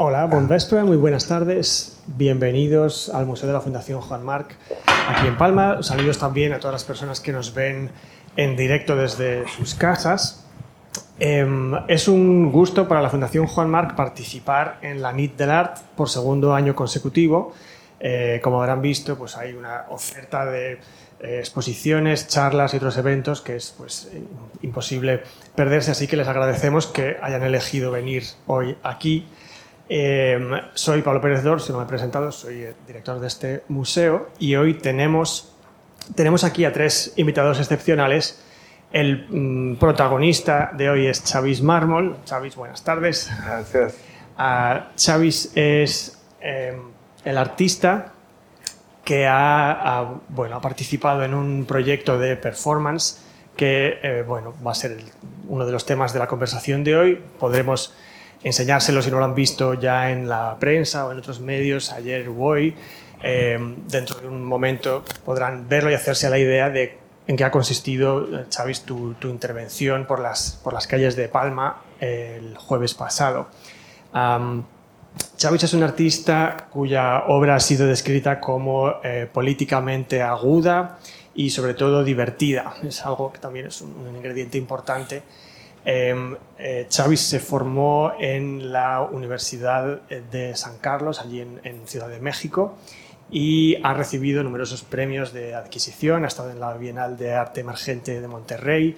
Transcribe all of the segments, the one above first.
Hola, buen vespre, muy buenas tardes. Bienvenidos al Museo de la Fundación Juan Marc aquí en Palma. Saludos también a todas las personas que nos ven en directo desde sus casas. Em, es un gusto para la Fundación Juan Marc participar en la NIT del Art por segundo año consecutivo. Eh, como habrán visto, pues hay una oferta de eh, exposiciones, charlas y otros eventos que es pues, imposible perderse, así que les agradecemos que hayan elegido venir hoy aquí. Em, soy Pablo Pérez Dor, si no me he presentado, soy el director de este museo y hoy tenemos, tenemos aquí a tres invitados excepcionales. El mm, protagonista de hoy es Chavis Mármol. Chavis, buenas tardes. Gracias. Uh, Chavis es em, el artista que ha, bueno, ha participado en un proyecto de performance que eh, bueno, va a ser uno de los temas de la conversación de hoy. Podremos enseñárselo si no lo han visto ya en la prensa o en otros medios ayer o hoy. Eh, dentro de un momento podrán verlo y hacerse la idea de en qué ha consistido, Chavis, tu, tu intervención por las, por las calles de Palma el jueves pasado. Chávez es un artista cuya obra ha sido descrita como eh, políticamente aguda y sobre todo divertida. Es algo que también es un, ingrediente importante. Eh, eh, Chávez se formó en la Universidad de San Carlos, allí en, Ciudad de México, y ha recibido numerosos premios de adquisición. Ha estado en la Bienal de Arte Emergente de Monterrey.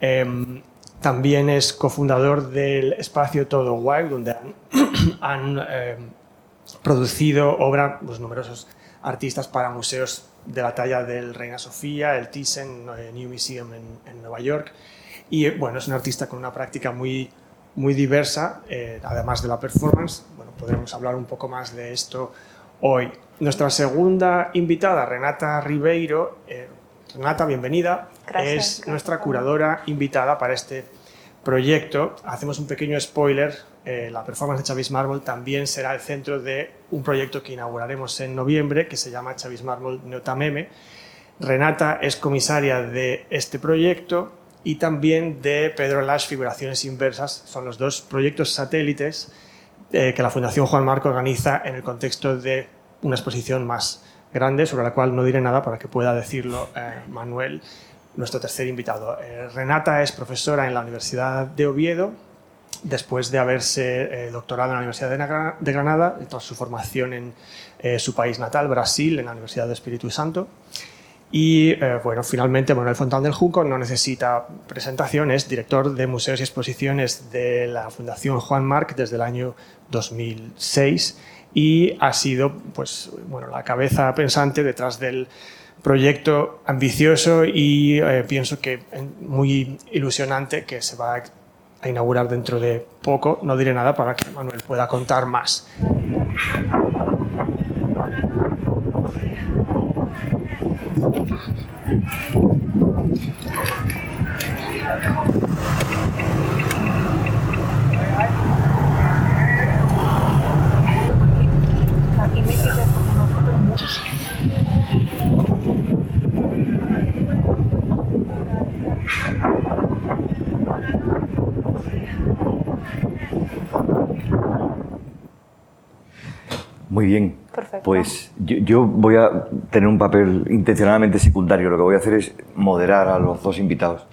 Em, también es cofundador del espacio Todo Wild, donde han, eh, producido obra pues, numerosos artistas para museos de la talla del Reina Sofía, el Thyssen eh, New Museum en, Nueva York. Y bueno, es un artista con una práctica muy, muy diversa, eh, además de la performance. Bueno, podremos hablar un poco más de esto hoy. Nuestra segunda invitada, Renata Ribeiro, eh, Renata, bienvenida. Gracias, es nuestra curadora invitada para este proyecto. Hacemos un pequeño spoiler. Eh, la performance de Chavis Marble también será el centro de un proyecto que inauguraremos en noviembre que se llama Chavis Marble Neotameme. Renata es comisaria de este proyecto y también de Pedro Lash Figuraciones Inversas. Son los dos proyectos satélites eh, que la Fundación Juan Marco organiza en el contexto de una exposición más grande sobre la cual no diré nada para que pueda decirlo eh, Manuel nuestro tercer invitado. Eh, Renata es profesora en la Universidad de Oviedo, después de haberse doctorado en la Universidad de, Granada, tras su formación en su país natal, Brasil, en la Universidad de Espíritu Santo. Y eh, bueno, finalmente Manuel Fontán del Junco no necesita presentación, es director de museos y exposiciones de la Fundación Juan Marc desde el año 2006 y ha sido pues, bueno, la cabeza pensante detrás del proyecto ambicioso y eh, pienso que muy ilusionante que se va a inaugurar dentro de poco. No diré nada para que Manuel pueda contar más. Tá aqui me Muy bien. Perfecto. Pues yo, yo, voy a tener un papel intencionadamente secundario. Lo que voy a hacer es moderar a los dos invitados,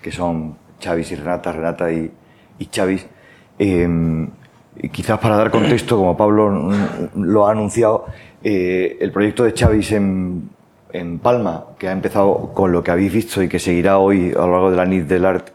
que son Chavis y Renata, Renata y, y Chavis. Eh, quizás para dar contexto, como Pablo lo ha anunciado, eh, el proyecto de Chavis en, en, Palma, que ha empezado con lo que habéis visto y que seguirá hoy a lo largo de la NIT del Art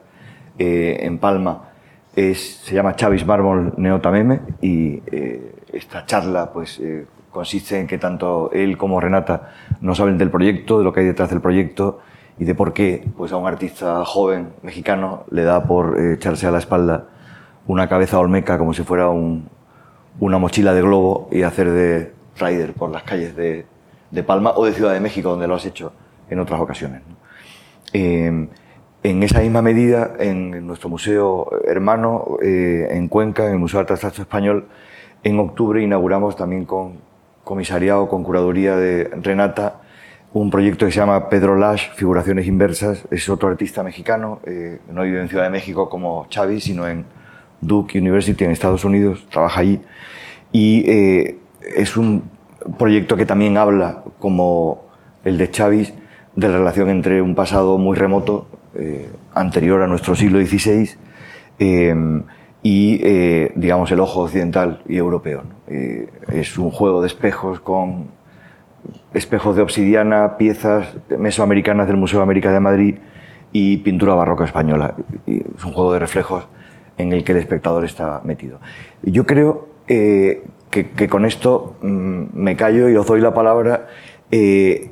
eh, en Palma, es, se llama Chavis Mármol Neotameme y eh, esta charla pues eh, consiste en que tanto él como Renata nos hablen del proyecto, de lo que hay detrás del proyecto y de por qué pues a un artista joven mexicano le da por eh, echarse a la espalda una cabeza olmeca como si fuera un, una mochila de globo y hacer de rider por las calles de, Palma o de Ciudad de México donde lo has hecho en otras ocasiones. Eh, en esa misma medida, en nuestro museo hermano, eh, en Cuenca, en el Museo de Arte Español, en octubre inauguramos también con comisariado, con curaduría de Renata, un proyecto que se llama Pedro Lash, Figuraciones Inversas. Es otro artista mexicano, eh, no vive en Ciudad de México como Xavi, sino en Duke University en Estados Unidos, trabaja allí. y eh, es un proyecto que también habla, como el de Chavis, de la relación entre un pasado muy remoto, eh, anterior a nuestro siglo XVI, y, digamos, el ojo occidental y europeo. es un juego de espejos con espejos de obsidiana, piezas mesoamericanas del Museo América de Madrid y pintura barroca española. es un juego de reflejos en el que el espectador está metido. Yo creo eh, que, con esto mm, me callo y os doy la palabra. Eh,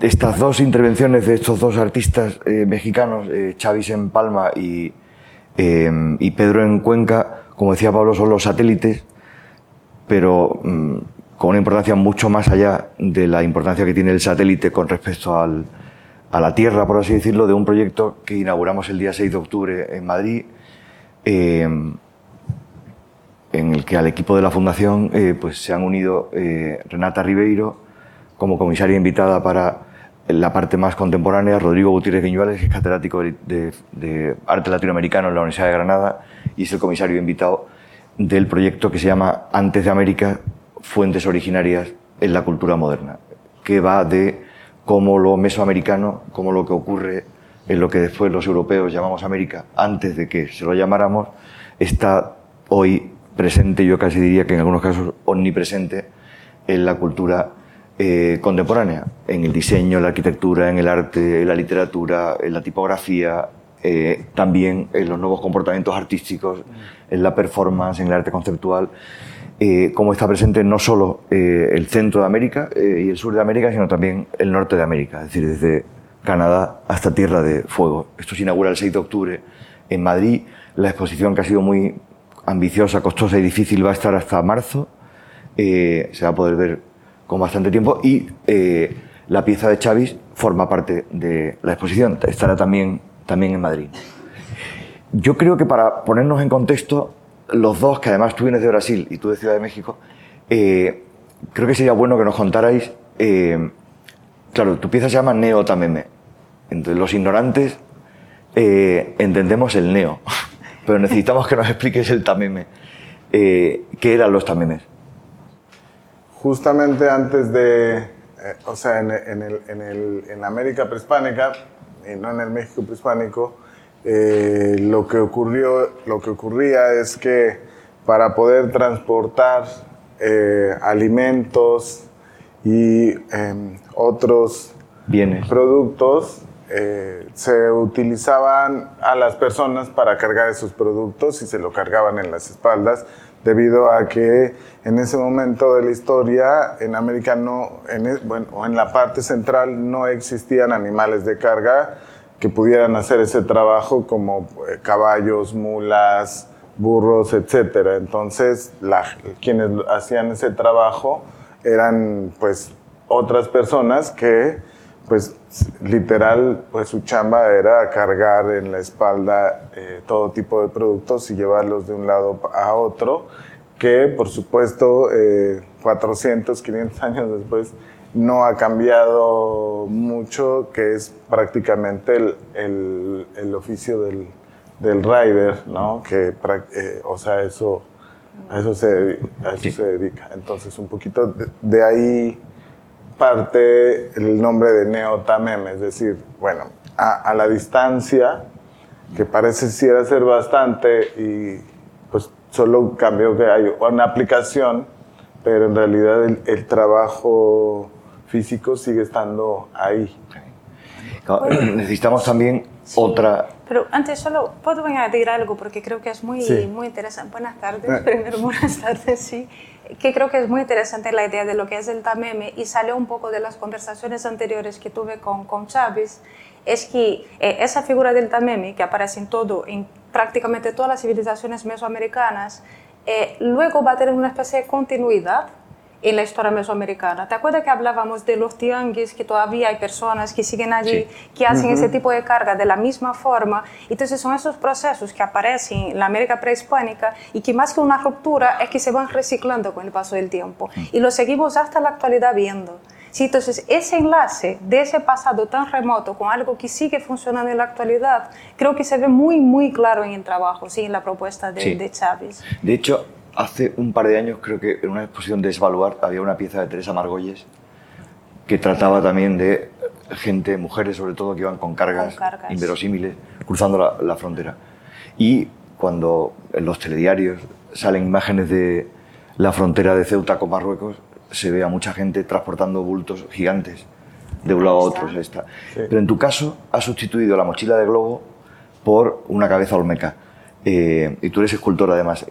estas dos intervenciones de estos dos artistas eh, mexicanos, Chavis en Palma y, y, Pedro en Cuenca, como decía Pablo, son los satélites, pero mm, con una importancia mucho más allá de la importancia que tiene el satélite con respecto al, a la Tierra, por así decirlo, de un proyecto que inauguramos el día 6 de octubre en Madrid, eh, en el que al equipo de la Fundación eh, pues se han unido eh, Renata Ribeiro como comisaria invitada para la parte más contemporánea, Rodrigo Gutiérrez Viñuales, que es catedrático de, arte latinoamericano en la Universidad de Granada y es el comisario invitado del proyecto que se llama Antes de América, Fuentes Originarias en la Cultura Moderna, que va de cómo lo mesoamericano, cómo lo que ocurre en lo que después los europeos llamamos América, antes de que se lo llamáramos, está hoy presente, yo casi diría que en algunos casos omnipresente, en la cultura eh, contemporánea, en el diseño, en la arquitectura, en el arte, en la literatura, en la tipografía, eh, también en los nuevos comportamientos artísticos, en la performance, en el arte conceptual. Eh, como está presente no solo el centro de América y el sur de América, sino también el norte de América, es decir, desde Canadá hasta Tierra de Fuego. Esto se inaugura el 6 de octubre en Madrid. La exposición, que ha sido muy ambiciosa, costosa y difícil, va a estar hasta marzo. Eh, se va a poder ver con bastante tiempo. Y eh, la pieza de Chavis forma parte de la exposición. Estará también, también en Madrid. Yo creo que para ponernos en contexto, los dos, que además tú vienes de Brasil y tú de Ciudad de México, eh, creo que sería bueno que nos contarais Claro, tu pieza se llama Neo Tameme. Entonces, los ignorantes eh, entendemos el neo, pero necesitamos que nos expliques el tameme. Eh, ¿Qué eran los tamemes? Justamente antes de, eh, o sea, en, el, en, el, en, América prehispánica, y no en el México prehispánico, lo, que ocurrió, lo que ocurría es que para poder transportar alimentos, y em, otros bienes, productos eh, se utilizaban a las personas para cargar esos productos y se lo cargaban en las espaldas debido a que en ese momento de la historia en América no, en, bueno, en la parte central no existían animales de carga que pudieran hacer ese trabajo como eh, caballos, mulas, burros, etcétera. Entonces, la, quienes hacían ese trabajo eran pues otras personas que pues literal pues su chamba era cargar en la espalda eh, todo tipo de productos y llevarlos de un lado a otro que por supuesto 400, eh, 500 años después no ha cambiado mucho, que es prácticamente el, el, el oficio del, del rider, ¿no? Que, eh, o sea, eso a eso se, se dedica. Entonces, un poquito de, ahí parte el nombre de Neotamem, es decir, bueno, a, la distancia, que parece ser bastante, y pues solo cambió que hay una aplicación, pero en realidad el, trabajo físico sigue estando ahí. Necesitamos también otra pero antes solo puedo añadir algo porque creo que es muy, muy interesante. Buenas tardes, eh. primero buenas tardes, sí. Que creo que es muy interesante la idea de lo que es el tameme y salió un poco de las conversaciones anteriores que tuve con, con Chávez. Es que eh, esa figura del tameme que aparece en todo, en prácticamente todas las civilizaciones mesoamericanas, eh, luego va a tener una especie de continuidad en la historia mesoamericana. ¿Te acuerdas que hablábamos de los tianguis, que todavía hay personas que siguen allí, que hacen ese tipo de carga de la misma forma? Entonces son esos procesos que aparecen en la América prehispánica y que más que una ruptura es que se van reciclando con el paso del tiempo. Y lo seguimos hasta la actualidad viendo. Sí, entonces, ese enlace de ese pasado tan remoto con algo que sigue funcionando en la actualidad, creo que se ve muy, muy claro en el trabajo, sí, en la propuesta de, de Chávez. De hecho, hace un par de años creo que en una exposición de Esvaluar había una pieza de Teresa Margolles que trataba también de gente, mujeres sobre todo, que iban con cargas, inverosímiles cruzando la, la, frontera. Y cuando en los telediarios salen imágenes de la frontera de Ceuta con Marruecos, se ve a mucha gente transportando bultos gigantes de un lado a otro. Está. Pero en tu caso, has sustituido la mochila de globo por una cabeza olmeca. Eh, y tú eres escultor además.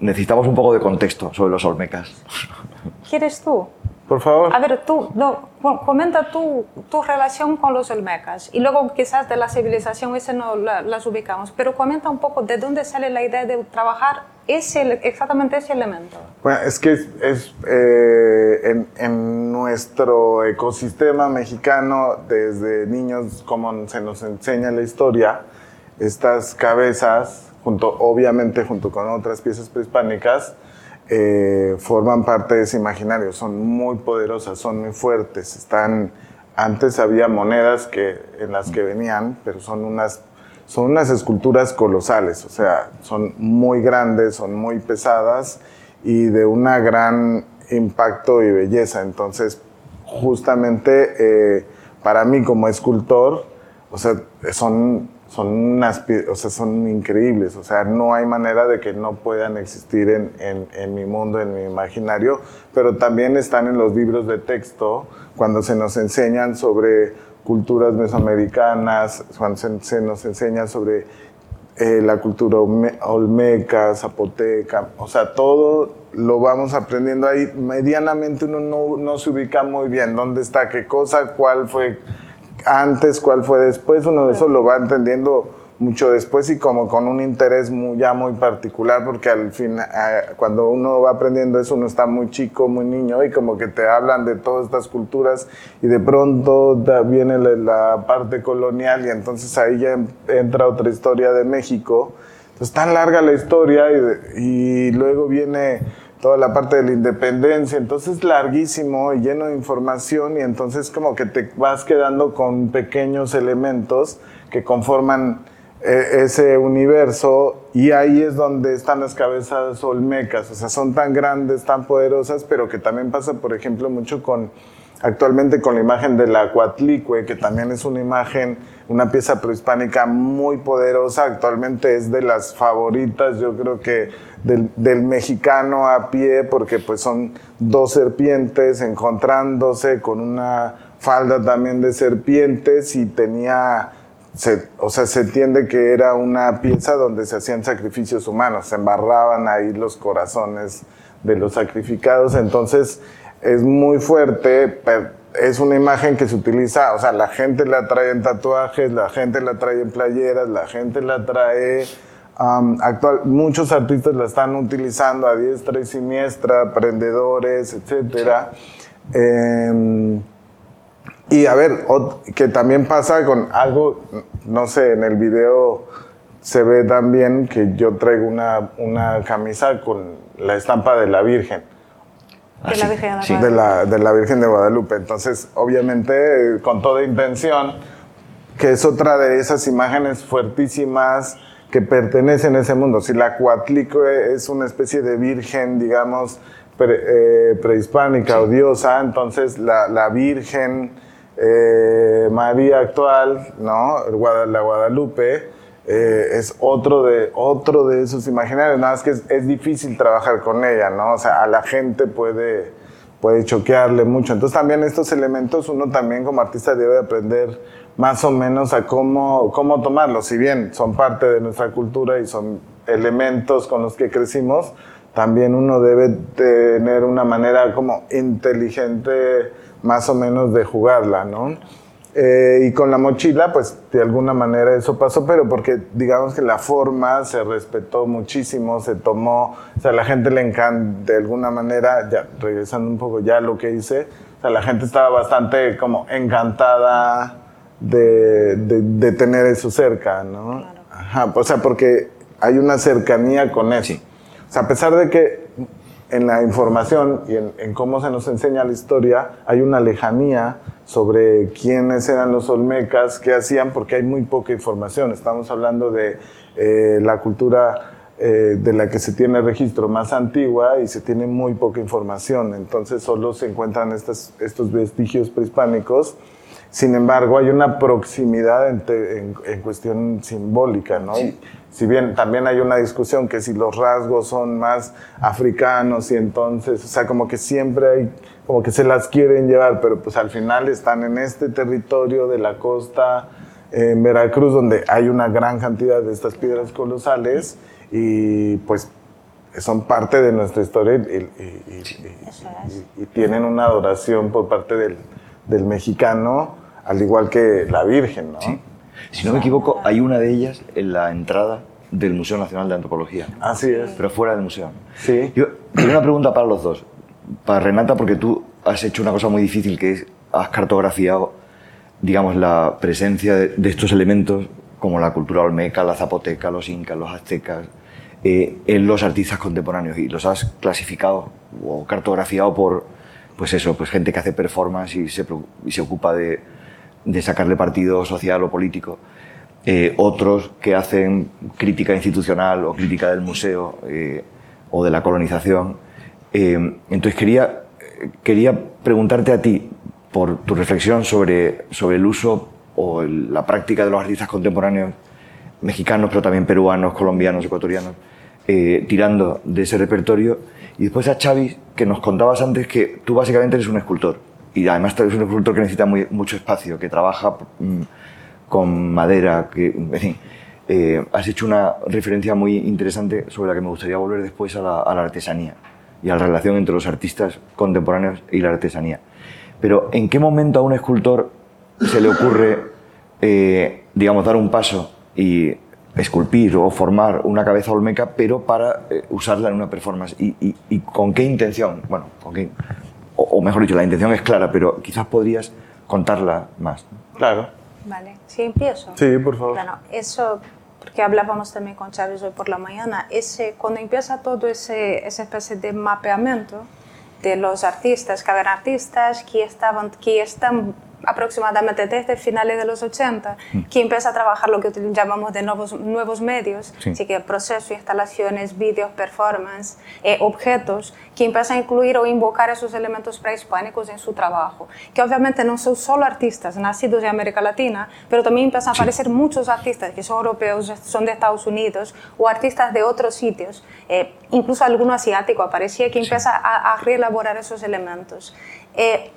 necesitamos un poco de contexto sobre los olmecas. ¿Quieres tú? Por favor. A ver, tú, no, comenta tu, tu, relación con los olmecas y luego quizás de la civilización, ese no las ubicamos, pero comenta un poco de dónde sale la idea de trabajar ese, exactamente ese elemento. Bueno, es que es, eh, en, nuestro ecosistema mexicano, desde niños, como se nos enseña la historia, estas cabezas, junto, obviamente junto con otras piezas prehispánicas, eh, forman parte de ese imaginario, son muy poderosas, son muy fuertes, están, antes había monedas que, en las que venían, pero son unas, son unas esculturas colosales, o sea, son muy grandes, son muy pesadas y de una gran impacto y belleza, entonces justamente eh, para mí como escultor, o sea, son son unas, o sea, son increíbles, o sea, no hay manera de que no puedan existir en, en, en, mi mundo, en mi imaginario, pero también están en los libros de texto cuando se nos enseñan sobre culturas mesoamericanas, se, nos enseña sobre eh, la cultura olmeca, zapoteca, o sea, todo lo vamos aprendiendo ahí. Medianamente uno no, no se ubica muy bien dónde está qué cosa, cuál fue antes, cuál fue después, uno de eso lo va entendiendo mucho después y como con un interés muy, ya muy particular, porque al fin, eh, cuando uno va aprendiendo eso, uno está muy chico, muy niño, y como que te hablan de todas estas culturas, y de pronto viene la, parte colonial, y entonces ahí ya entra otra historia de México. Entonces, tan larga la historia, y, y luego viene toda la parte de la independencia, entonces larguísimo y lleno de información y entonces como que te vas quedando con pequeños elementos que conforman ese universo y ahí es donde están las cabezas olmecas, o sea, son tan grandes, tan poderosas, pero que también pasa, por ejemplo, mucho con actualmente con la imagen de la Cuatlicue, que también es una imagen, una pieza prehispánica muy poderosa, actualmente es de las favoritas, yo creo que del, del, mexicano a pie, porque pues son dos serpientes encontrándose con una falda también de serpientes y tenía, se, o sea, se entiende que era una pieza donde se hacían sacrificios humanos, se embarraban ahí los corazones de los sacrificados, entonces es muy fuerte, es una imagen que se utiliza, o sea, la gente la trae en tatuajes, la gente la trae en playeras, la gente la trae actual, muchos artistas la están utilizando a diestra y siniestra, aprendedores, etcétera. Em, y a ver, que también pasa con algo, no sé, en el video se ve también que yo traigo una, una camisa con la estampa de la Virgen. De, la Virgen de, de, la, de la Virgen de Guadalupe. Entonces, obviamente, con toda intención, que es otra de esas imágenes fuertísimas que pertenecen a ese mundo. Si la Cuatlico es una especie de virgen, digamos, eh, prehispánica o diosa, entonces la, la Virgen eh, María actual, ¿no? La Guadalupe, eh, es otro de, otro de esos imaginarios, nada más que es, es, difícil trabajar con ella, ¿no? O sea, a la gente puede, puede choquearle mucho. Entonces también estos elementos uno también como artista debe aprender más o menos a cómo, cómo tomarlos. Si bien son parte de nuestra cultura y son elementos con los que crecimos, también uno debe tener una manera como inteligente más o menos de jugarla, ¿no? Eh, y con la mochila, pues de alguna manera eso pasó, pero porque digamos que la forma se respetó muchísimo, se tomó, o sea, la gente le encanta, de alguna manera, ya regresando un poco ya a lo que hice, o sea, la gente estaba bastante como encantada de, de, tener eso cerca, ¿no? Ajá, o sea, porque hay una cercanía con eso. O sea, a pesar de que en la información y en, cómo se nos enseña la historia hay una lejanía sobre quiénes eran los olmecas, qué hacían, porque hay muy poca información. Estamos hablando de eh, la cultura eh, de la que se tiene registro más antigua y se tiene muy poca información. Entonces solo se encuentran estos vestigios prehispánicos. Sin embargo, hay una proximidad en, cuestión simbólica, ¿no? Si bien también hay una discusión que si los rasgos son más africanos y entonces, o sea, como que siempre hay, como que se las quieren llevar, pero pues al final están en este territorio de la costa en Veracruz, donde hay una gran cantidad de estas piedras colosales y pues son parte de nuestra historia y, tienen una adoración por parte del, del, mexicano, al igual que la Virgen, ¿no? Si no me equivoco, hay una de ellas en la entrada del Museo Nacional de Antropología. Así es. Pero fuera del museo. Sí. Yo tengo una pregunta para los dos. Para Renata, porque tú has hecho una cosa muy difícil, que es, has cartografiado, digamos, la presencia de, estos elementos, como la cultura olmeca, la zapoteca, los incas, los aztecas, eh, en los artistas contemporáneos. Y los has clasificado o cartografiado por, pues eso, pues gente que hace performance y se, y se ocupa de de sacarle partido social o político. Eh, otros que hacen crítica institucional o crítica del museo eh, o de la colonización. Eh, entonces quería, quería preguntarte a ti por tu reflexión sobre, sobre el uso o la práctica de los artistas contemporáneos mexicanos, pero también peruanos, colombianos, ecuatorianos, tirando de ese repertorio. Y después a Xavi, que nos contabas antes que tú básicamente eres un escultor y además es un escultor que necesita mucho espacio, que trabaja mm, con madera, que, en fin, eh, has hecho una referencia muy interesante sobre la que me gustaría volver después a la, artesanía y a la relación entre los artistas contemporáneos y la artesanía. Pero ¿en qué momento a un escultor se le ocurre, eh, digamos, dar un paso y esculpir o formar una cabeza olmeca, pero para eh, usarla en una performance? ¿Y, y, y con qué intención? Bueno, con qué, o, mejor dicho, la intención es clara, pero quizás podrías contarla más. Claro. Vale, sí, empiezo. Sí, por favor. Bueno, eso, porque hablábamos también con Chávez hoy por la mañana, ese, cuando empieza todo ese, esa especie de mapeamiento de los artistas, que habían artistas que, estaban, que están aproximadamente desde finales de los 80, mm. que empieza a trabajar lo que llamamos de nuevos, nuevos medios, así que procesos, instalaciones, vídeos, performance, eh, objetos, que empieza a incluir o invocar esos elementos prehispánicos en su trabajo, que obviamente no son solo artistas nacidos en América Latina, pero también empiezan a aparecer muchos artistas que son europeos, son de Estados Unidos, o artistas de otros sitios, eh, incluso alguno asiático aparecía, que empieza a, a reelaborar esos elementos. Eh,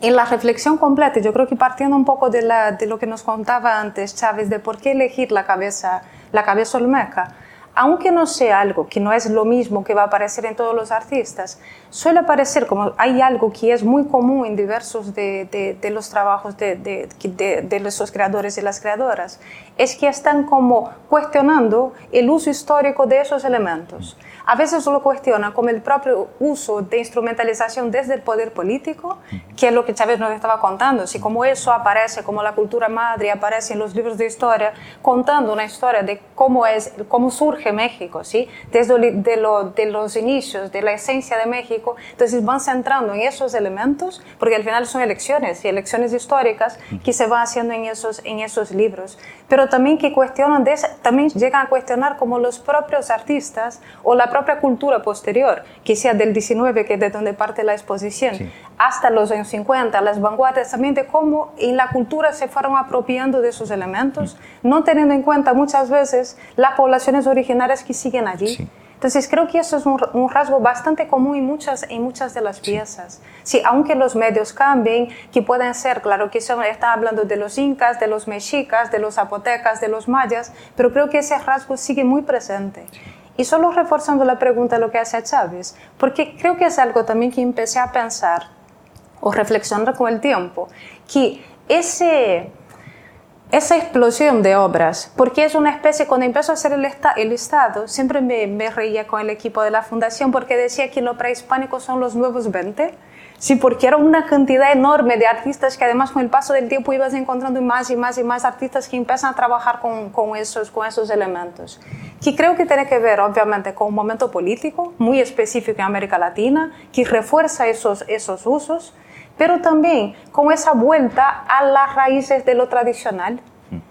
en la reflexión completa, yo creo que partiendo un poco de, lo que nos contaba antes Chávez, de por qué elegir la cabeza, la cabeza olmeca, aunque no sea algo que no es lo mismo que va a aparecer en todos los artistas, suele aparecer como hay algo que es muy común en diversos de, de, los trabajos de, de, los creadores y las creadoras, es que están como cuestionando el uso histórico de esos elementos. A veces lo cuestiona como el propio uso de instrumentalización desde el poder político, que es lo que Chávez nos estaba contando, si como eso aparece, como la cultura madre aparece en los libros de historia, contando una historia de cómo, es, cómo surge México, ¿sí? desde de, lo, de los inicios, de la esencia de México, entonces van centrando en esos elementos, porque al final son elecciones y elecciones históricas que se van haciendo en esos, en esos libros, pero también que cuestionan, de, también llegan a cuestionar como los propios artistas o la propia cultura posterior, que sea del 19, que es de donde parte la exposición, hasta los años 50, las vanguardias, también de cómo en la cultura se fueron apropiando de esos elementos, no teniendo en cuenta muchas veces las poblaciones originarias que siguen allí. Entonces creo que eso es un, rasgo bastante común en muchas, en muchas de las piezas. Sí, aunque los medios cambien, que pueden ser, claro que están hablando de los incas, de los mexicas, de los zapotecas, de los mayas, pero creo que ese rasgo sigue muy presente. Y solo reforzando la pregunta de lo que hace Chávez, porque creo que es algo también que empecé a pensar o reflexionar con el tiempo, que ese, esa explosión de obras, porque es una especie, cuando empezó a hacer el, el Estado, siempre me, me, reía con el equipo de la fundación porque decía que los prehispánicos son los nuevos 20, Sí, porque era una cantidad enorme de artistas que además con el paso del tiempo ibas encontrando más y más y más artistas que empiezan a trabajar con, con, esos, con esos elementos. Que creo que tiene que ver obviamente con un momento político muy específico en América Latina, que refuerza esos, esos usos, pero también con esa vuelta a las raíces de lo tradicional.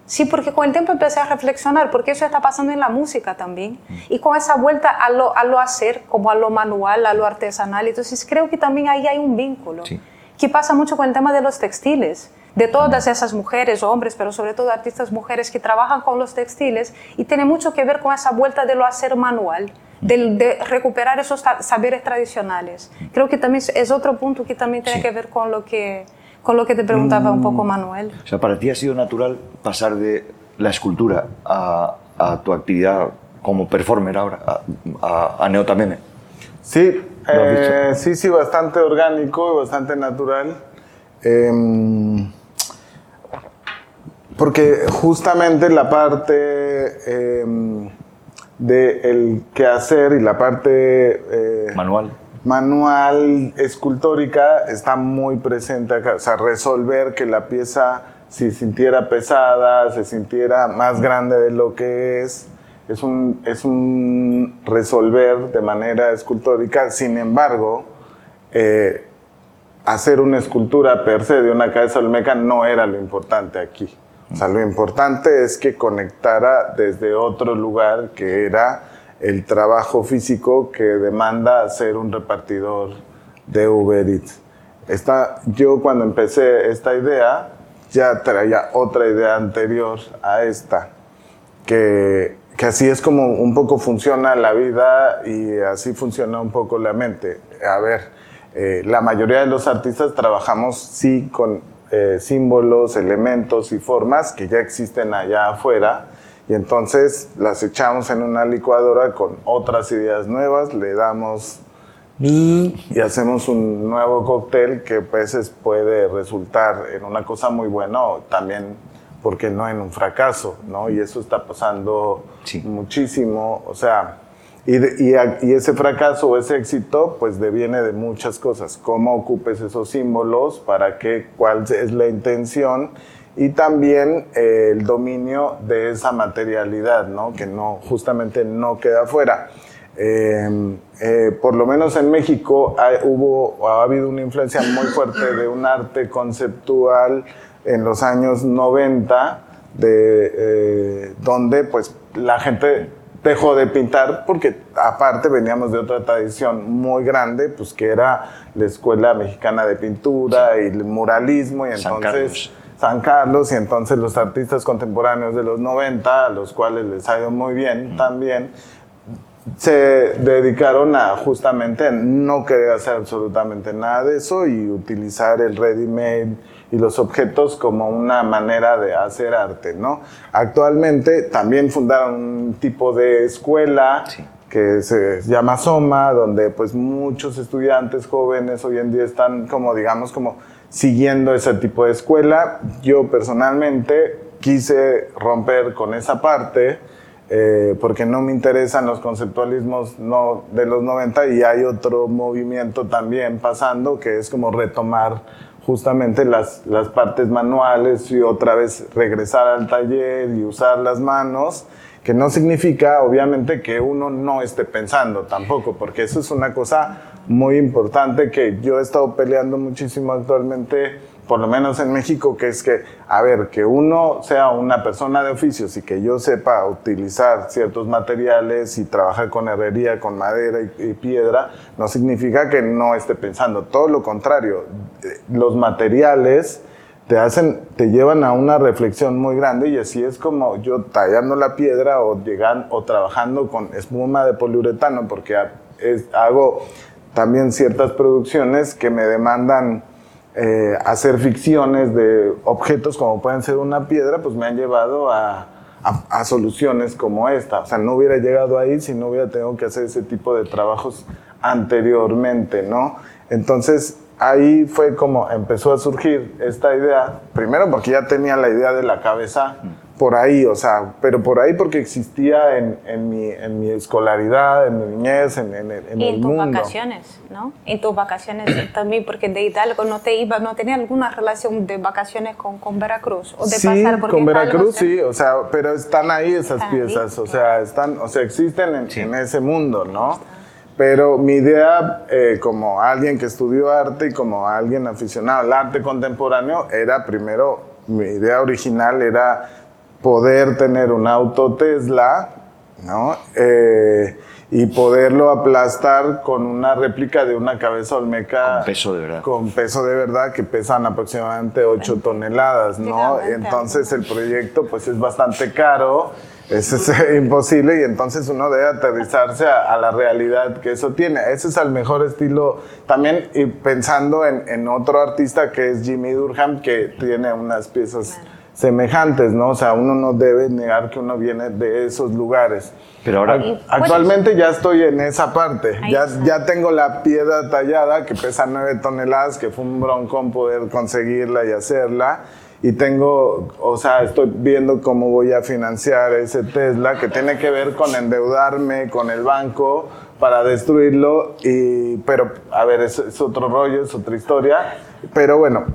Sí, porque con el tiempo empecé a reflexionar, porque eso está pasando en la música también. Y con esa vuelta a lo, a lo hacer, como a lo manual, a lo artesanal. Entonces creo que también ahí hay un vínculo. Sí. Que pasa mucho con el tema de los textiles, de todas esas mujeres, hombres, pero sobre todo artistas mujeres que trabajan con los textiles y tiene mucho que ver con esa vuelta de lo hacer manual. De, de recuperar esos saberes tradicionales. Creo que también es otro punto que también tiene Sí. que ver con lo que, con lo que te preguntaba un poco Manuel. O sea, para ti ha sido natural pasar de la escultura a, a tu actividad como performer ahora, a, a, a Neotameme. Sí, ¿Lo has eh, sí, sí, bastante orgánico y bastante natural. Em, porque justamente la parte em, del quehacer y la parte eh, Manual. manual escultórica está muy presente acá. O sea, resolver que la pieza se sintiera pesada, se sintiera más grande de lo que es, es un, es un resolver de manera escultórica. Sin embargo, eh, hacer una escultura per se de una cabeza olmeca no era lo importante aquí. O sea, lo importante es que conectara desde otro lugar que era el trabajo físico que demanda ser un repartidor de Uber Eats. Esta, yo cuando empecé esta idea ya traía otra idea anterior a esta, que, que así es como un poco funciona la vida y así funciona un poco la mente. A ver, eh, la mayoría de los artistas trabajamos sí con eh, símbolos, elementos y formas que ya existen allá afuera y entonces las echamos en una licuadora con otras ideas nuevas, le damos y hacemos un nuevo cóctel que a veces puede resultar en una cosa muy buena o también, porque no en un fracaso? ¿no? Y eso está pasando Sí. muchísimo, o sea, y, y ese fracaso o ese éxito pues deviene de muchas cosas, cómo ocupes esos símbolos, para qué, cuál es la intención y también eh, el dominio de esa materialidad, ¿no? que no, justamente no queda fuera. Eh, eh, por lo menos en México hubo, ha habido una influencia muy fuerte de un arte conceptual en los años 90, de, eh, donde pues la gente dejó de pintar porque aparte veníamos de otra tradición muy grande, pues que era la Escuela Mexicana de Pintura y el muralismo y San entonces... Carlos. San Carlos y entonces los artistas contemporáneos de los 90, a los cuales les ha ido muy bien también, se dedicaron a justamente no querer hacer absolutamente nada de eso y utilizar el ready-made y los objetos como una manera de hacer arte, ¿no? Actualmente también fundaron un tipo de escuela Sí. que se llama Soma, donde pues muchos estudiantes jóvenes hoy en día están como digamos como siguiendo ese tipo de escuela. Yo personalmente quise romper con esa parte eh, porque no me interesan los conceptualismos no, de los 90 y hay otro movimiento también pasando que es como retomar justamente las, las partes manuales y otra vez regresar al taller y usar las manos, que no significa obviamente que uno no esté pensando tampoco, porque eso es una cosa muy importante que yo he estado peleando muchísimo actualmente por lo menos en México, que es que, a ver, que uno sea una persona de oficios y que yo sepa utilizar ciertos materiales y trabajar con herrería, con madera y, piedra, no significa que no esté pensando. Todo lo contrario, eh, los materiales te hacen, te llevan a una reflexión muy grande y así es como yo tallando la piedra o llegan, o trabajando con espuma de poliuretano, porque es- hago también ciertas producciones que me demandan eh, hacer ficciones de objetos como pueden ser una piedra, pues me han llevado a, a- a soluciones como esta. O sea, no hubiera llegado ahí si no hubiera tenido que hacer ese tipo de trabajos anteriormente, ¿no? Entonces, ahí fue como empezó a surgir esta idea, primero porque ya tenía la idea de la cabeza por ahí, o sea, pero por ahí porque existía en, en mi, en mi escolaridad, en mi niñez, en, en el, en Y en tus mundo. vacaciones, ¿no? En tus vacaciones también, porque de Hidalgo no te iba, no tenía alguna relación de vacasiones con, con Veracruz o de sí, pasar por con Veracruz ¿sí? sí, o sea, pero están ahí esas Están ahí, piezas, o sea, están, o sea, existen en, Sí. en ese mundo, ¿no? Pero mi idea, eh, como alguien que estudió arte y como alguien aficionado al arte contemporáneo, era primero, mi idea original era poder tener un auto Tesla, ¿no? Eh, y poderlo aplastar con una réplica de una cabeza olmeca. Con peso de verdad. Con peso de verdad, que pesan aproximadamente 8 toneladas, ¿no? Entonces el proyecto pues es bastante caro, es, imposible y entonces uno debe aterrizarse a, la realidad que eso tiene. Ese es el mejor estilo, también y pensando en, en otro artista que es Jimmy Durham, que tiene unas piezas semejantes, ¿no? O sea, uno no debe negar que uno viene de esos lugares. Pero ahora... Actualmente ya estoy en esa parte. Ya, ya tengo la piedra tallada que pesa 9 toneladas, que fue un broncón poder conseguirla y hacerla. Y tengo, o sea, estoy viendo cómo voy a financiar ese Tesla, que tiene que ver con endeudarme con el banco para destruirlo. Y, pero, a ver, es, es otro rollo, es otra historia. Pero bueno,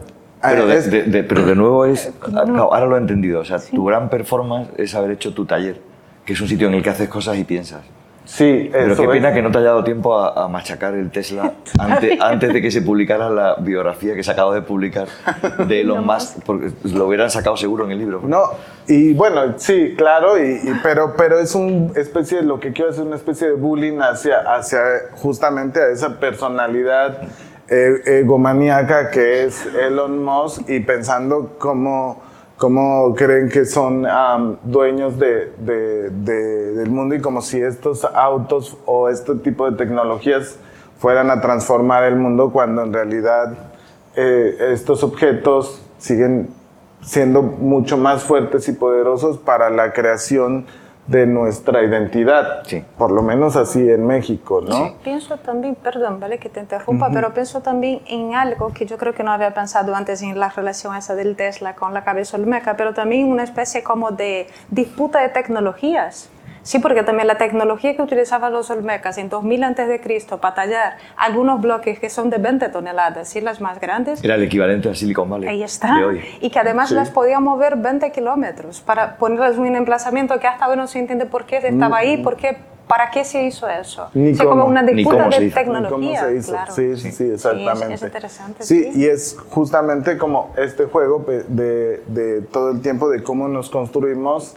pero de, pero de nuevo es, ahora lo he entendido, o sea, tu gran performance es haber hecho tu taller, que es un sitio en el que haces cosas y piensas. Sí, Pero qué pena que no te haya dado tiempo a, machacar el Tesla antes, antes, de que se publicara la biografía que se acaba de publicar de Elon Musk, porque lo hubieran sacado seguro en el libro. No, y bueno, sí, claro, y, pero, pero es una especie, de, lo que quiero es una especie de bullying hacia, hacia justamente a esa personalidad egomaníaca que es Elon Musk y pensando cómo, creen que son dueños de, del mundo y como si estos autos o este tipo de tecnologías fueran a transformar el mundo cuando en realidad eh, estos objetos siguen siendo mucho más fuertes y poderosos para la creación de nuestra identidad, sí. por lo menos así en México, ¿no? Sí. Pienso también, perdón, vale que te interrumpa, pero pienso también en algo que yo creo que no había pensado antes en la relación esa del Tesla con la cabeza olmeca, pero también una especie como de disputa de tecnologías. Sí, porque también la tecnología que utilizaban los olmecas en 2000 a.C. para tallar algunos bloques que son de 20 toneladas, y las más grandes. Era el equivalente a Silicon Valley. Ahí está. Y que además las podía mover 20 kilómetros para ponerlas en un emplazamiento que hasta ahora no se entiende por qué estaba ahí, mm. por qué ¿Para qué se hizo eso? Ni como una disputa de tecnología. Ni cómo se hizo. Claro. Sí, sí, sí, exactamente. Sí, es, interesante. Sí, y es justamente como este juego de, de, todo el tiempo de cómo nos construimos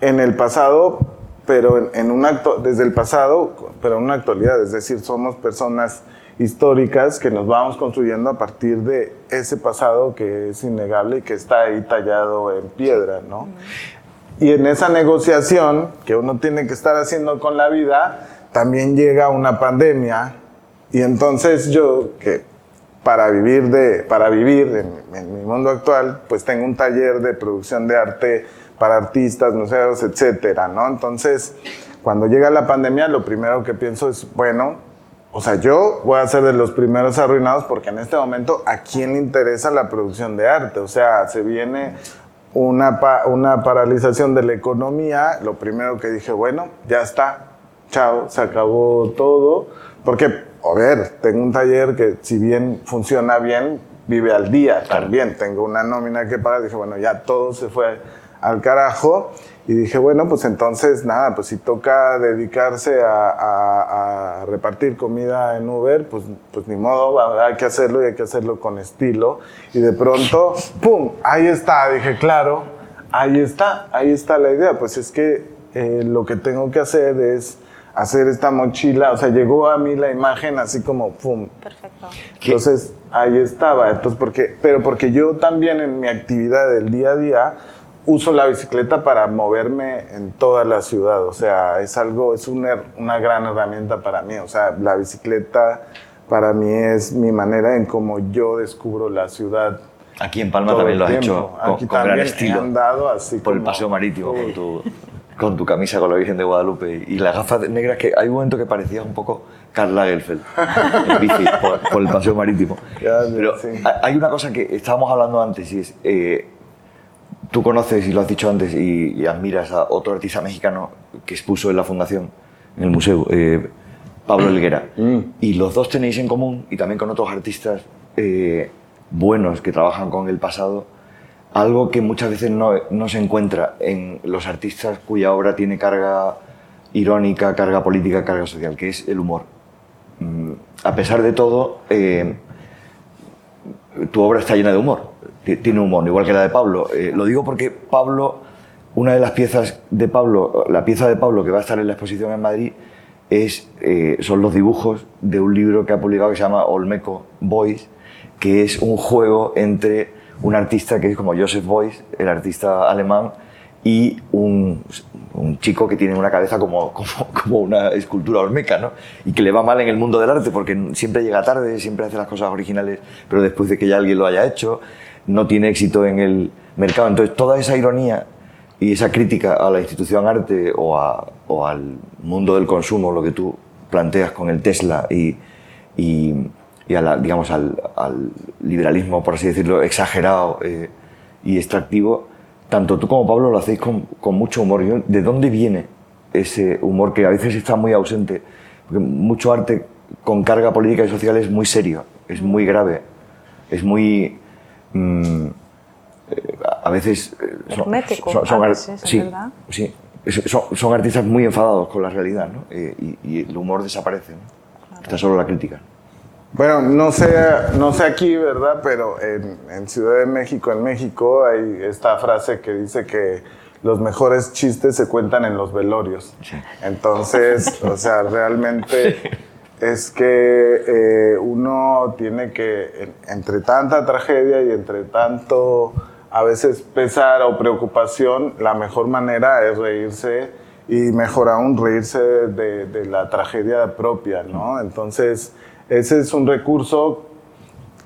en el pasado pero en, un acto, desde el pasado, pero en una actualidad, es decir, somos personas históricas que nos vamos construyendo a partir de ese pasado que es innegable y que está ahí tallado en piedra, ¿no? Y en esa negociación que uno tiene que estar haciendo con la vida, también llega una pandemia y entonces yo, que para vivir, de, para vivir en, en mi mundo actual, pues tengo un taller de producción de arte para artistas, museos, etcétera, ¿no? Entonces, cuando llega la pandemia, lo primero que pienso es, bueno, o sea, yo voy a ser de los primeros arruinados porque en este momento, ¿a quién le interesa la producción de arte? O sea, se viene una, una paralización de la economía, lo primero que dije, bueno, ya está, chao, se acabó todo, porque, a ver, tengo un taller que si bien funciona bien, vive al día también, tengo una nómina que pagar, dije, bueno, ya todo se fue al carajo. Y dije, bueno, pues entonces nada, pues si toca dedicarse a, repartir comida en Uber, pues, pues ni modo, hay que hacerlo y hay que hacerlo con estilo. Y de pronto, ¡pum! Ahí está, dije, claro, ahí está, ahí está la idea. Pues es que eh, lo que tengo que hacer es hacer esta mochila, o sea, llegó a mí la imagen así como, ¡pum! Perfecto. Entonces, ahí estaba. Entonces, porque, pero porque yo también en mi actividad del día a día, uso la bicicleta para moverme en toda la ciudad. O sea, es algo, es una, una gran herramienta para mí. O sea, la bicicleta para mí es mi manera en cómo yo descubro la ciudad. Aquí en Palma también lo has hecho con, con gran estilo. Andado así por el paseo marítimo, con, tu, con tu camisa con la Virgen de Guadalupe y las gafas negras que hay un momento que parecía un poco Karl Lagerfeld en bici por, el paseo marítimo. Pero hay una cosa que estábamos hablando antes y es... Eh, tú conoces, y lo has dicho antes, y, admiras a otro artista mexicano que expuso en la fundación, en el museo, eh, Pablo Elguera. Mm. Y los dos tenéis en común, y también con otros artistas eh, buenos que trabajan con el pasado, algo que muchas veces no, no, se encuentra en los artistas cuya obra tiene carga irónica, carga política, carga social, que es el humor. Mm, a pesar de todo, eh, tu obra está llena de humor tiene humor, igual que la de Pablo. Eh, lo digo porque Pablo una de las piezas de Pablo, la pieza de Pablo que va a estar en la exposición en Madrid, es, eh, son los dibujos de un libro que ha publicado que se llama Olmeco Boys, que es un juego entre un artista que es como Joseph Beuys, el artista alemán, y un, chico que tiene una cabeza como, como, como, una escultura olmeca, ¿no? Y que le va mal en el mundo del arte porque siempre llega tarde, siempre hace las cosas originales, pero después de que ya alguien lo haya hecho, no tiene éxito en el mercado. Entonces, toda esa ironía y esa crítica a la institución arte o, al mundo del consumo, lo que tú planteas con el Tesla y, y, la, digamos, al, al, liberalismo, por así decirlo, exagerado eh, y extractivo, tanto tú como Pablo lo hacéis con mucho humor. ¿De dónde viene ese humor que a veces está muy ausente? Porque mucho arte con carga política y social es muy serio, es muy grave, es muy... Mmm, a veces son, son, son, a veces, sí, ¿verdad? sí, son, son, artistas muy enfadados con la realidad ¿no? eh, y, y, el humor desaparece. ¿no? Claro. Está solo la crítica. Bueno, no sé, no sé aquí, ¿verdad? Pero en, en, Ciudad de México, en México, hay esta frase que dice que los mejores chistes se cuentan en los velorios. Sí. Entonces, o sea, realmente es que eh, uno tiene que, entre tanta tragedia y entre tanto a veces pesar o preocupación, la mejor manera es reírse y mejor aún reírse de, de la tragedia propia, ¿no? Entonces, ese es un recurso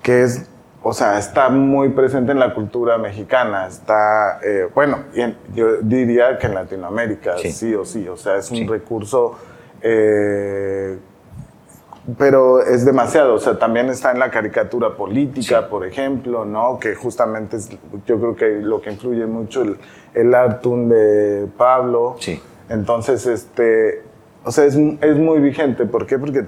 que es, o sea, está muy presente en la cultura mexicana, está, eh, bueno, en, yo diría que en Latinoamérica, sí, sí o sí, o sea, es un sí. recurso... Eh, pero es demasiado, o sea, también está en la caricatura política, sí. por ejemplo, ¿no? Que justamente es, yo creo que lo que influye mucho el, el Artun de Pablo. Sí. Entonces, este, o sea, es, es muy vigente. ¿Por qué? Porque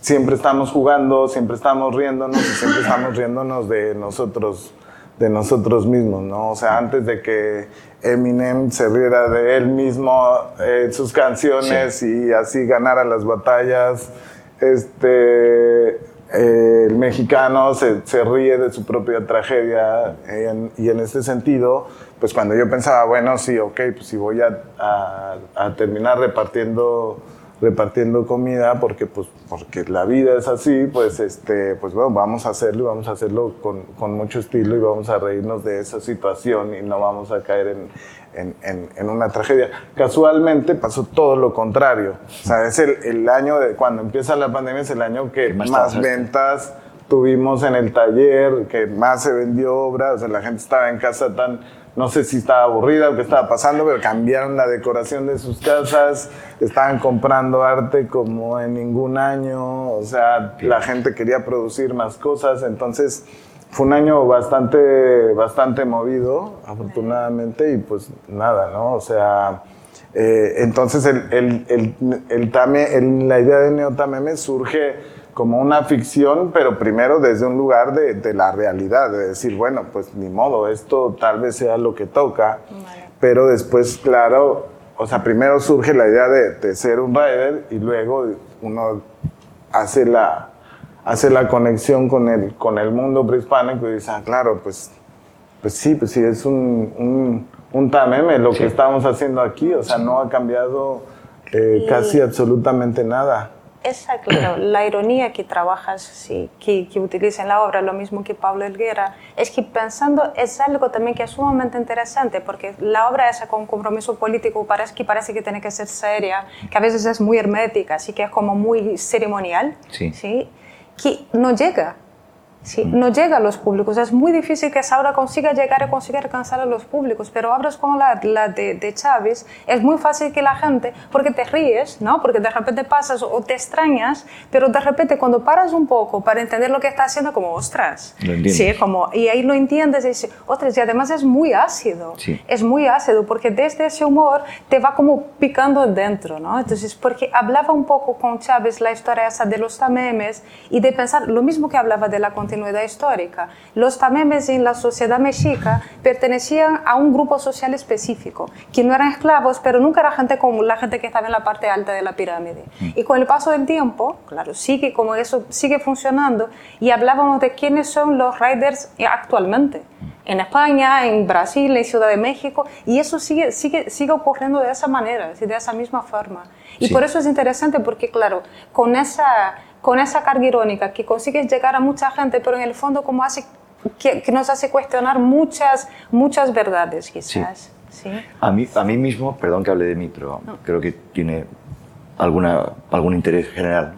siempre estamos jugando, siempre estamos riéndonos y siempre estamos riéndonos de nosotros, de nosotros mismos, ¿no? O sea, antes de que Eminem se riera de él mismo, eh, sus canciones sí. y así ganara las batallas este, eh, el mexicano se, se, ríe de su propia tragedia y en este sentido, pues cuando yo pensaba, bueno, sí, ok, pues si voy a, a terminar repartiendo repartiendo comida porque pues porque la vida es así pues este pues bueno vamos a hacerlo y vamos a hacerlo con, con mucho estilo y vamos a reírnos de esa situación y no vamos a caer en, en, en, en, una tragedia. Casualmente pasó todo lo contrario. O sea, es el, el, año de cuando empieza la pandemia, es el año que más, más ventas tuvimos en el taller, que más se vendió obra. O sea, la gente estaba en casa tan, no sé si estaba aburrida o qué estaba pasando, pero cambiaron la decoración de sus casas, estaban comprando arte como en ningún año. O sea, la gente quería producir más cosas. Entonces, fue un año bastante, bastante movido, afortunadamente, y pues nada, ¿no? O sea, eh, entonces el, el, el, el tame, la idea de Neotameme surge como una ficción, pero primero desde un lugar de, de, la realidad, de decir, bueno, pues ni modo, esto tal vez sea lo que toca, vale. pero después, claro, o sea, primero surge la idea de, de ser un rider y luego uno hace la, hace la conexión con el, con el mundo prehispánico y dice, ah, claro, pues, pues sí, pues sí, es un, un, un tameme lo sí. que estamos haciendo aquí, o sea, no ha cambiado eh, casi absolutamente nada. Esa, claro, la ironía que trabajas, sí, que, que utiliza en la obra, lo mismo que Pablo Elguera, es que pensando es algo también que es sumamente interesante, porque la obra esa con compromiso político parece que parece que tiene que ser seria, que a veces es muy hermética, así que es como muy ceremonial, sí. ¿sí? que no llega. ¿Sí? Mm. No llega a los públicos. Es muy difícil que esa obra consiga llegar y consiga alcanzar a los públicos, pero obras como la, la de, de Chávez es muy fácil que la gente, porque te ríes, ¿no? porque de repente pasas o te extrañas, pero de repente cuando paras un poco para entender lo que está haciendo, como, ostras, ¿sí? como, y ahí lo entiendes y dices, ostras, y además es muy ácido, sí. es muy ácido, porque desde ese humor te va como picando dentro, ¿no? Entonces, porque hablaba un poco con Chávez la historia esa de los tamemes y de pensar lo mismo que hablaba de la continuidad continuidad histórica. Los tamemes en la sociedad mexica pertenecían a un grupo social específico, que no eran esclavos, pero nunca era gente como la gente que estaba en la parte alta de la pirámide. Mm. Y con el paso del tiempo, claro, sigue como eso sigue funcionando y hablábamos de quiénes son los riders actualmente. en España, en Brasil, en Ciudad de México, y eso sigue, sigue, sigue ocurriendo de esa manera, de esa misma forma. Y por eso es interesante, porque claro, con esa, con esa carga irónica que consigues llegar a mucha gente, pero en el fondo como hace, que, nos hace cuestionar muchas, muchas verdades quizás. Sí. A, mí, a mí mismo, perdón que hable de mí, pero creo que tiene alguna, algún interés general.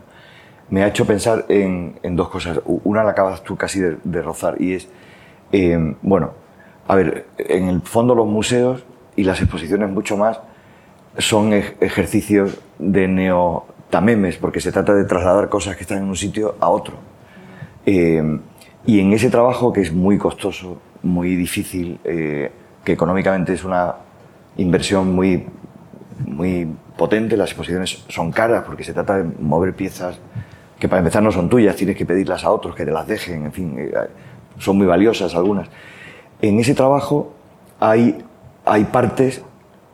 Me ha hecho pensar en, en dos cosas. Una la acabas tú casi de, de rozar y es eh, bueno, a ver, en el fondo los museos y las exposiciones mucho más son ejercicios de neotamemes, porque se trata de trasladar cosas que están en un sitio a otro. Eh, y en ese trabajo, que es muy costoso, muy difícil, eh, que económicamente es una inversión muy, muy potente, las exposiciones son caras porque se trata de mover piezas que para empezar no son tuyas, tienes que pedirlas a otros que te las dejen, en fin son muy valiosas algunas. En ese trabajo hay, hay partes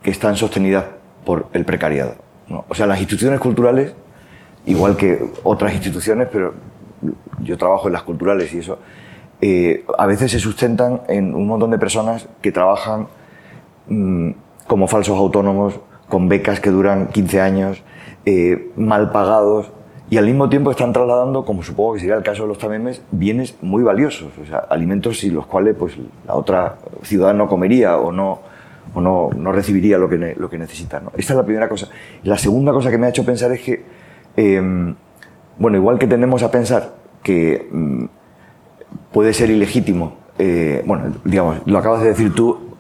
que están sostenidas por el precariado. O sea, las instituciones culturales, igual que otras instituciones, pero yo trabajo en las culturales y eso, eh, a veces se sustentan en un montón de personas que trabajan mm, como falsos autónomos, con becas que duran 15 años, eh, mal pagados, y al mismo tiempo están trasladando, como supongo que sería el caso de los tamemes, bienes muy valiosos, o sea, alimentos sin los cuales pues, la otra ciudad no comería o no, o no, no recibiría lo que, lo que necesita. ¿no? Esta es la primera cosa. La segunda cosa que me ha hecho pensar es que, em, bueno, igual que tenemos a pensar que mm, puede ser ilegítimo, eh, bueno, digamos, lo acabas de decir tú,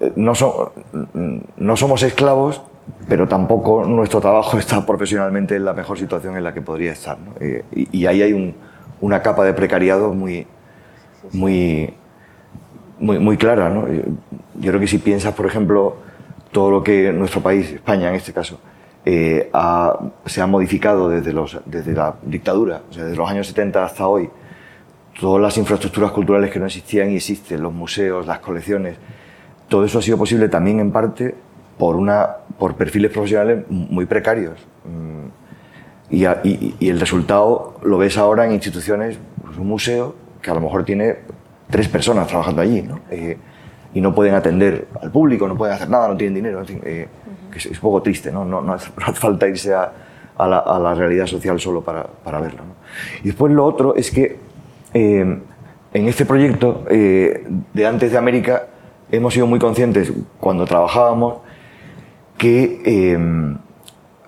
eh, no, no somos esclavos pero tampoco nuestro trabajo está profesionalmente en la mejor situación en la que podría estar. Eh, y, ahí hay una capa de precariado muy, muy, muy, muy clara. ¿no? Yo creo que si piensas, por ejemplo, todo lo que nuestro país, España en este caso, eh, se ha modificado desde, los, desde la dictadura, o sea, desde los años 70 hasta hoy, todas las infraestructuras culturales que no existían y existen, los museos, las colecciones, todo eso ha sido posible también en parte por, una, por perfiles profesionales muy precarios. Mm, y, el resultado lo ves ahora en instituciones, pues un museo que a lo mejor tiene tres personas trabajando allí, ¿no? Eh, y no pueden atender al público, no pueden hacer nada, no tienen dinero, eh, es, un poco triste, ¿no? No, no, hace, falta irse a, la, realidad social solo para, para verlo. Y después lo otro es que eh, en este proyecto de Antes de América hemos sido muy conscientes cuando trabajábamos que,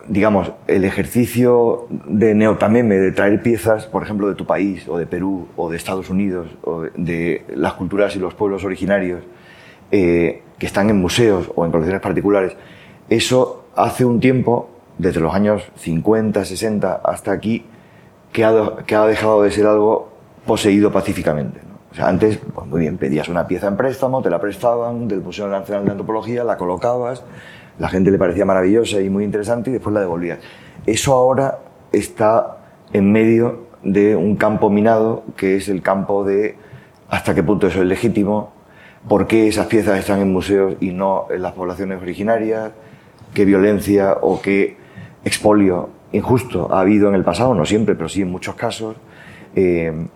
digamos, el ejercicio de neotameme, de traer piezas, por ejemplo, de tu país, o de Perú, o de Estados Unidos, o de las culturas y los pueblos originarios, eh, que están en museos o en colecciones particulares, eso hace un tiempo, desde los años 50, 60 hasta aquí, que ha, que ha dejado de ser algo poseído pacíficamente. Antes, pues muy bien, pedías una pieza en préstamo, te la prestaban del Museo Nacional de Antropología, la colocabas, la gente le parecía maravillosa y muy interesante y después la devolvía. Eso ahora está en medio de un campo minado que es el campo de hasta qué punto eso es legítimo, por qué esas piezas están en museos y no en las poblaciones originarias, qué violencia o qué expolio injusto ha habido en el pasado, no siempre, pero sí en muchos casos, eh,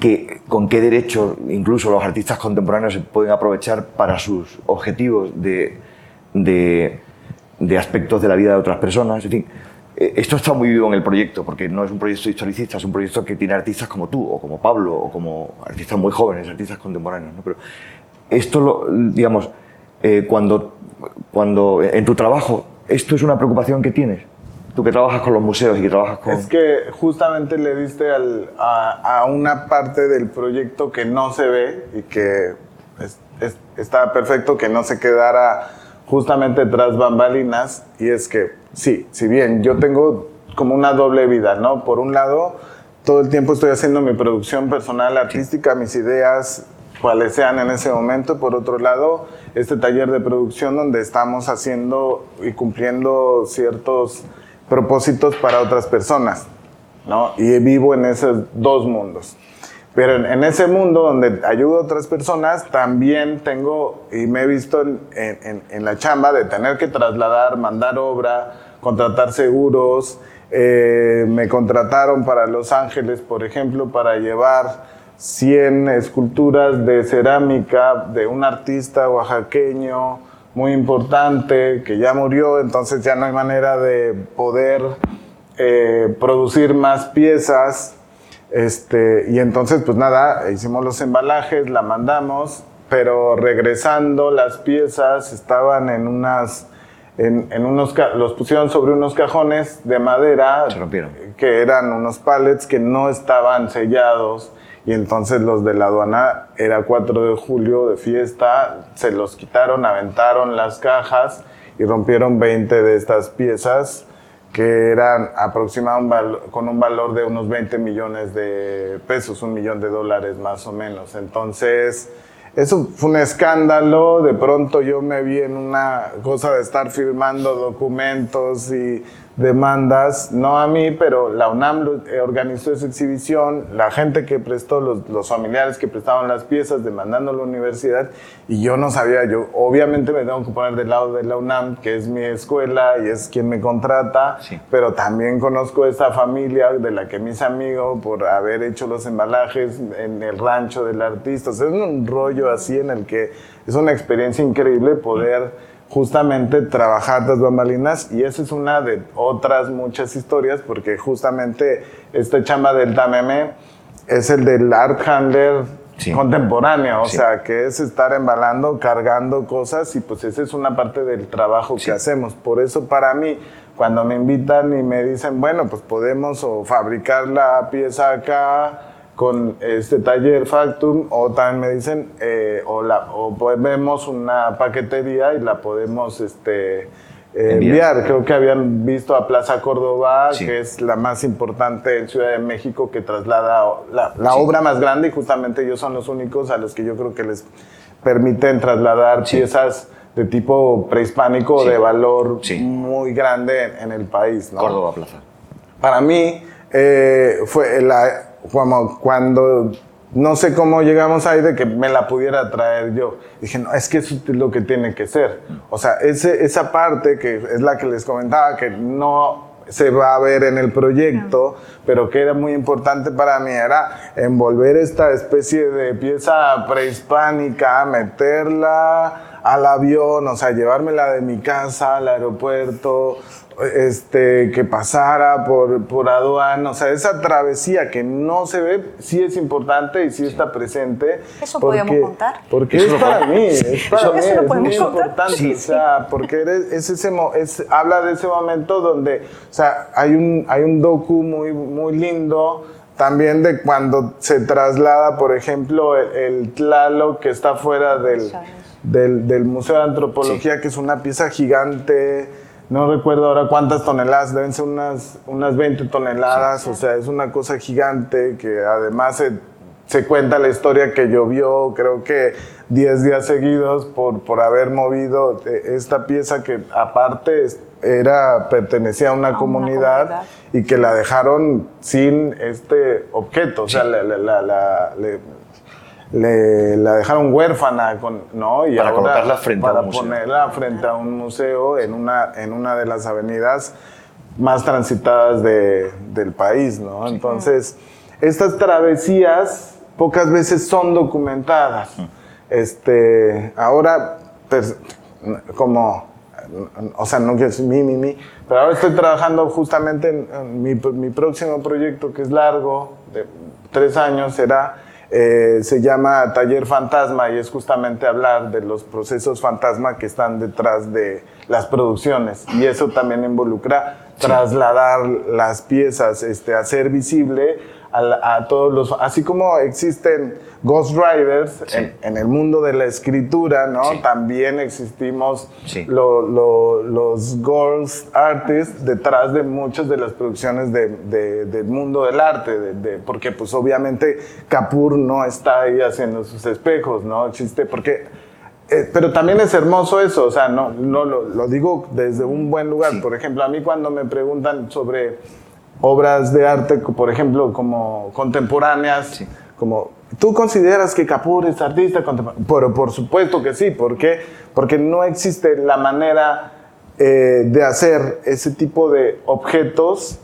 que, con qué derecho incluso los artistas contemporáneos se pueden aprovechar para sus objetivos de de, aspectos de la vida de otras personas. En fin, eh, esto está muy vivo en el proyecto, porque no es un proyecto historicista, es un proyecto que tiene artistas como tú, o como Pablo, o como artistas muy jóvenes, artistas contemporáneos. Pero esto, lo, digamos, eh, cuando, cuando en tu trabajo, ¿esto es una preocupación que tienes? Tú que trabajas con los museos y que trabajas con... Es que justamente le diste a, a, una parte del proyecto que no se ve y que está perfecto que no se quedara justamente tras bambalinas y es que sí, si bien yo tengo como una doble vida, ¿no? Por un lado, todo el tiempo estoy haciendo mi producción personal artística, mis ideas, cuales sean en ese momento. Por otro lado, este taller de producción donde estamos haciendo y cumpliendo ciertos propósitos para otras personas, ¿no? Y vivo en esos dos mundos. Pero en, ese mundo donde ayudo a otras personas, también tengo, y me he visto en, la chamba de tener que trasladar, mandar obra, contratar seguros. Eh, me contrataron para Los Ángeles, por ejemplo, para llevar 100 esculturas de cerámica de un artista oaxaqueño muy importante que ya murió, entonces ya no hay manera de poder eh, producir más piezas. Este, y entonces, pues nada, hicimos los embalajes, la mandamos, pero regresando las piezas estaban en unas, en, en unos, los pusieron sobre unos cajones de madera, que eran unos pallets que no estaban sellados y entonces los de la aduana era 4 de julio de fiesta, se los quitaron, aventaron las cajas y rompieron 20 de estas piezas que eran aproximadamente con un valor de unos 20 millones de pesos, un millón de dólares más o menos. Entonces, eso fue un escándalo, de pronto yo me vi en una cosa de estar firmando documentos y demandas, no a mí, pero la UNAM eh, organizó esa exhibición, la gente que prestó, los, los, familiares que prestaban las piezas demandando a la universidad, y yo no sabía, yo obviamente me tengo que poner del lado de la UNAM, que es mi escuela y es quien me contrata, pero también conozco esa familia de la que mis amigos por haber hecho los embalajes en el rancho del artista, es un rollo así en el que es una experiencia increíble poder justamente trabajar las bambalinas y esa es una de otras muchas historias porque justamente este chamba del TAMEME es el del art handler contemporáneo, o sea, que es estar embalando, cargando cosas y pues esa es una parte del trabajo que hacemos. Por eso para mí, cuando me invitan y me dicen, bueno, pues podemos o fabricar la pieza acá, con este taller Factum o también me dicen eh, o, la, o vemos una paquetería y la podemos este, eh, enviar. Creo que habían visto a Plaza Córdoba, que es la más importante en Ciudad de México que traslada la, obra más grande y justamente ellos son los únicos a los que yo creo que les permiten trasladar piezas de tipo prehispánico de valor muy grande en, el país. Córdoba Plaza. Para mí eh, fue la como cuando no sé cómo llegamos ahí de que me la pudiera traer yo. Dije, no, es que eso es lo que tiene que ser. O sea, ese, esa parte que es la que les comentaba, que no se va a ver en el proyecto, pero que era muy importante para mí, era envolver esta especie de pieza prehispánica, meterla al avión, o sea, llevármela de mi casa al aeropuerto, este, que pasara por, por aduana, o sea, esa travesía que no se ve, sí es importante y sí, está presente. Eso podemos contar. Porque es para mí, es para mí, es muy importante, o sea, porque es ese, es, habla de ese momento donde, o sea, hay un, hay un docu muy, muy lindo también de cuando se traslada, por ejemplo, el, Tlalo que está fuera del, del, del Museo de Antropología, que es una pieza gigante, no recuerdo ahora cuántas toneladas, deben ser unas, unas 20 toneladas, o sea, es una cosa gigante que además se, cuenta la historia que llovió, creo que 10 días seguidos por, por haber movido eh, esta pieza que aparte era, pertenecía a una, comunidad, y que la dejaron sin este objeto, o sea, la, la, le, la dejaron huérfana, con, ¿no? Y para colocarla frente a un museo. ponerla frente a un museo en una, en una de las avenidas más transitadas de, del país, ¿no? Entonces, estas travesías pocas veces son documentadas. Este, ahora, pues, como, o sea, no quiero decir mi, mi, mi, pero ahora estoy trabajando justamente en, mi, mi próximo proyecto que es largo, de tres años, será eh, se llama Taller Fantasma y es justamente hablar de los procesos fantasma que están detrás de las producciones. Y eso también involucra trasladar las piezas, este, hacer visible a, todos los, así como existen Ghost Riders en, el mundo de la escritura, ¿no? También existimos los Ghost Artists detrás de muchas de las producciones del mundo del arte, de, porque pues obviamente Capur no está ahí haciendo sus espejos, ¿no? Existe, porque eh, pero también es hermoso eso, o sea, no, no lo, lo digo desde un buen lugar. Por ejemplo, a mí cuando me preguntan sobre obras de arte, por ejemplo, como contemporáneas, como ¿Tú consideras que Capur es artista contemporáneo? Pero por supuesto que sí, ¿por qué? Porque no existe la manera eh, de hacer ese tipo de objetos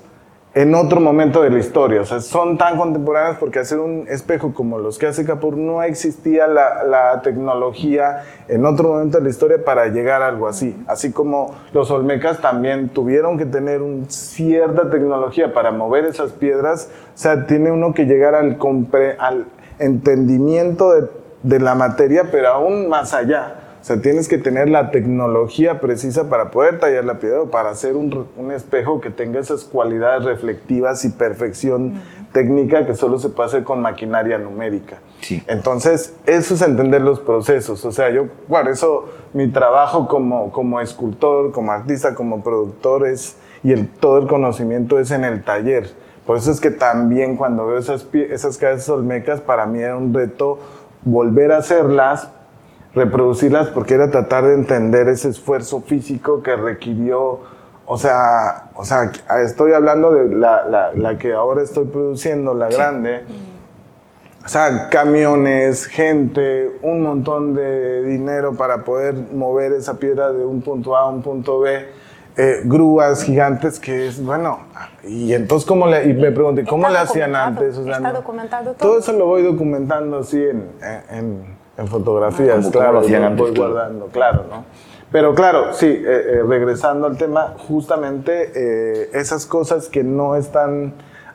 en otro momento de la historia. O sea, son tan contemporáneos porque hacer un espejo como los que hace Capur no existía la, tecnología en otro momento de la historia para llegar a algo así. Así como los olmecas también tuvieron que tener un, cierta tecnología para mover esas piedras. O sea, tiene uno que llegar al, al entendimiento de la materia, pero aún más allá. O sea, tienes que tener la tecnología precisa para poder tallar la piedra o para hacer un, un espejo que tenga esas cualidades reflectivas y perfección técnica que solo se puede hacer con maquinaria numérica. Sí. Entonces, eso es entender los procesos. O sea, yo, por eso mi trabajo como, como escultor, como artista, como productor es, y el, todo el conocimiento es en el taller. Por eso es que también cuando veo esas, esas cabezas olmecas, para mí era un reto volver a hacerlas reproducirlas porque era tratar de entender ese esfuerzo físico que requirió, o sea, o sea estoy hablando de la, la, la que ahora estoy produciendo, la grande, o sea, camiones, gente, un montón de dinero para poder mover esa piedra de un punto A a un punto B. Eh, grúas gigantes que es, bueno, y entonces, ¿cómo le, y me pregunté, ¿cómo le hacían antes? O sea, está documentado todo. Todo eso lo voy documentando así en, en en fotografías, Como- claro, como lo hacían lo antes, voy claro. guardando, claro, ¿no? Pero claro, sí, eh, eh, regresando al tema, justamente eh, esas cosas que no están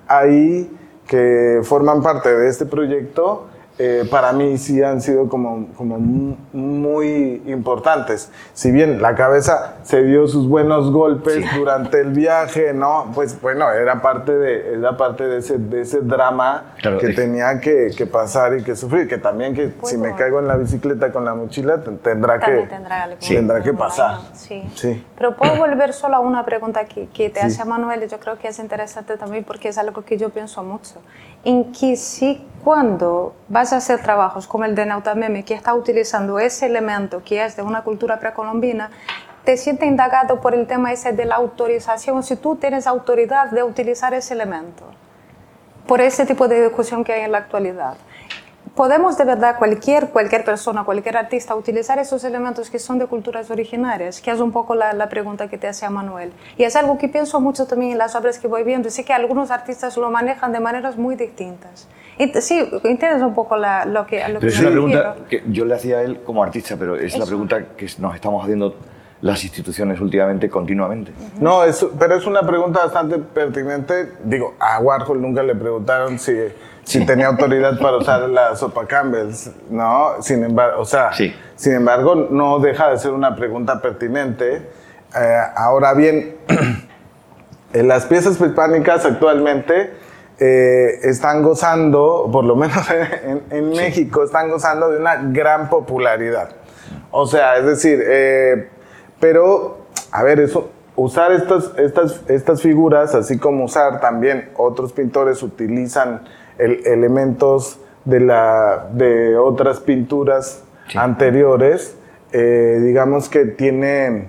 ahí, que forman parte de este proyecto, eh, para mí sí han sido como, como mu- muy importantes. Si bien la cabeza se dio sus buenos golpes durante el viaje, ¿no? Pues bueno, era parte de, era parte de, ese, de ese drama Claro, que es- tenía que, que pasar y que sufrir, que también que si me caigo en la bicicleta con la mochila ten- tendrá También que tendrá, algo tendrá que pasar. Sí. Sí. Pero puedo volver solo a una pregunta que, que te Sí. hace Manuel yo creo que es interesante también porque es algo que yo pienso mucho. En que si cuando vas a hacer trabajos como el de Nautameme, que está utilizando ese elemento que es de una cultura precolombina, te sientes indagado por el tema ese de la autorización, si tú tienes autoridad de utilizar ese elemento, por ese tipo de discusión que hay en la actualidad. ¿Podemos de verdad cualquier, cualquier persona, cualquier artista utilizar esos elementos que son de culturas originarias? Que es un poco la, la pregunta que te hacía Manuel. Y es algo que pienso mucho también en las obras que voy viendo. y Sé que algunos artistas lo manejan de maneras muy distintas. Sí, entiendes un poco la- lo que, a lo Pero que es me una pregunta refiero. que yo le hacía a él como artista, pero es la Eso. pregunta que nos estamos haciendo las instituciones últimamente continuamente. No, es, pero es una pregunta bastante pertinente. Digo, a Warhol nunca le preguntaron si, si tenía autoridad para usar la sopa Campbell's, ¿no? Sin embargo, o sea, Sí. sin embargo, no deja de ser una pregunta pertinente. Eh, ahora bien, en las piezas prehispánicas actualmente eh, están gozando, por lo menos en, en México, están gozando de una gran popularidad. O sea, es decir, eh, pero, a ver, eso, usar estas, estas, estas figuras, así como usar también otros pintores utilizan el- elementos de, la, de otras pinturas Sí. anteriores, eh, digamos que tiene,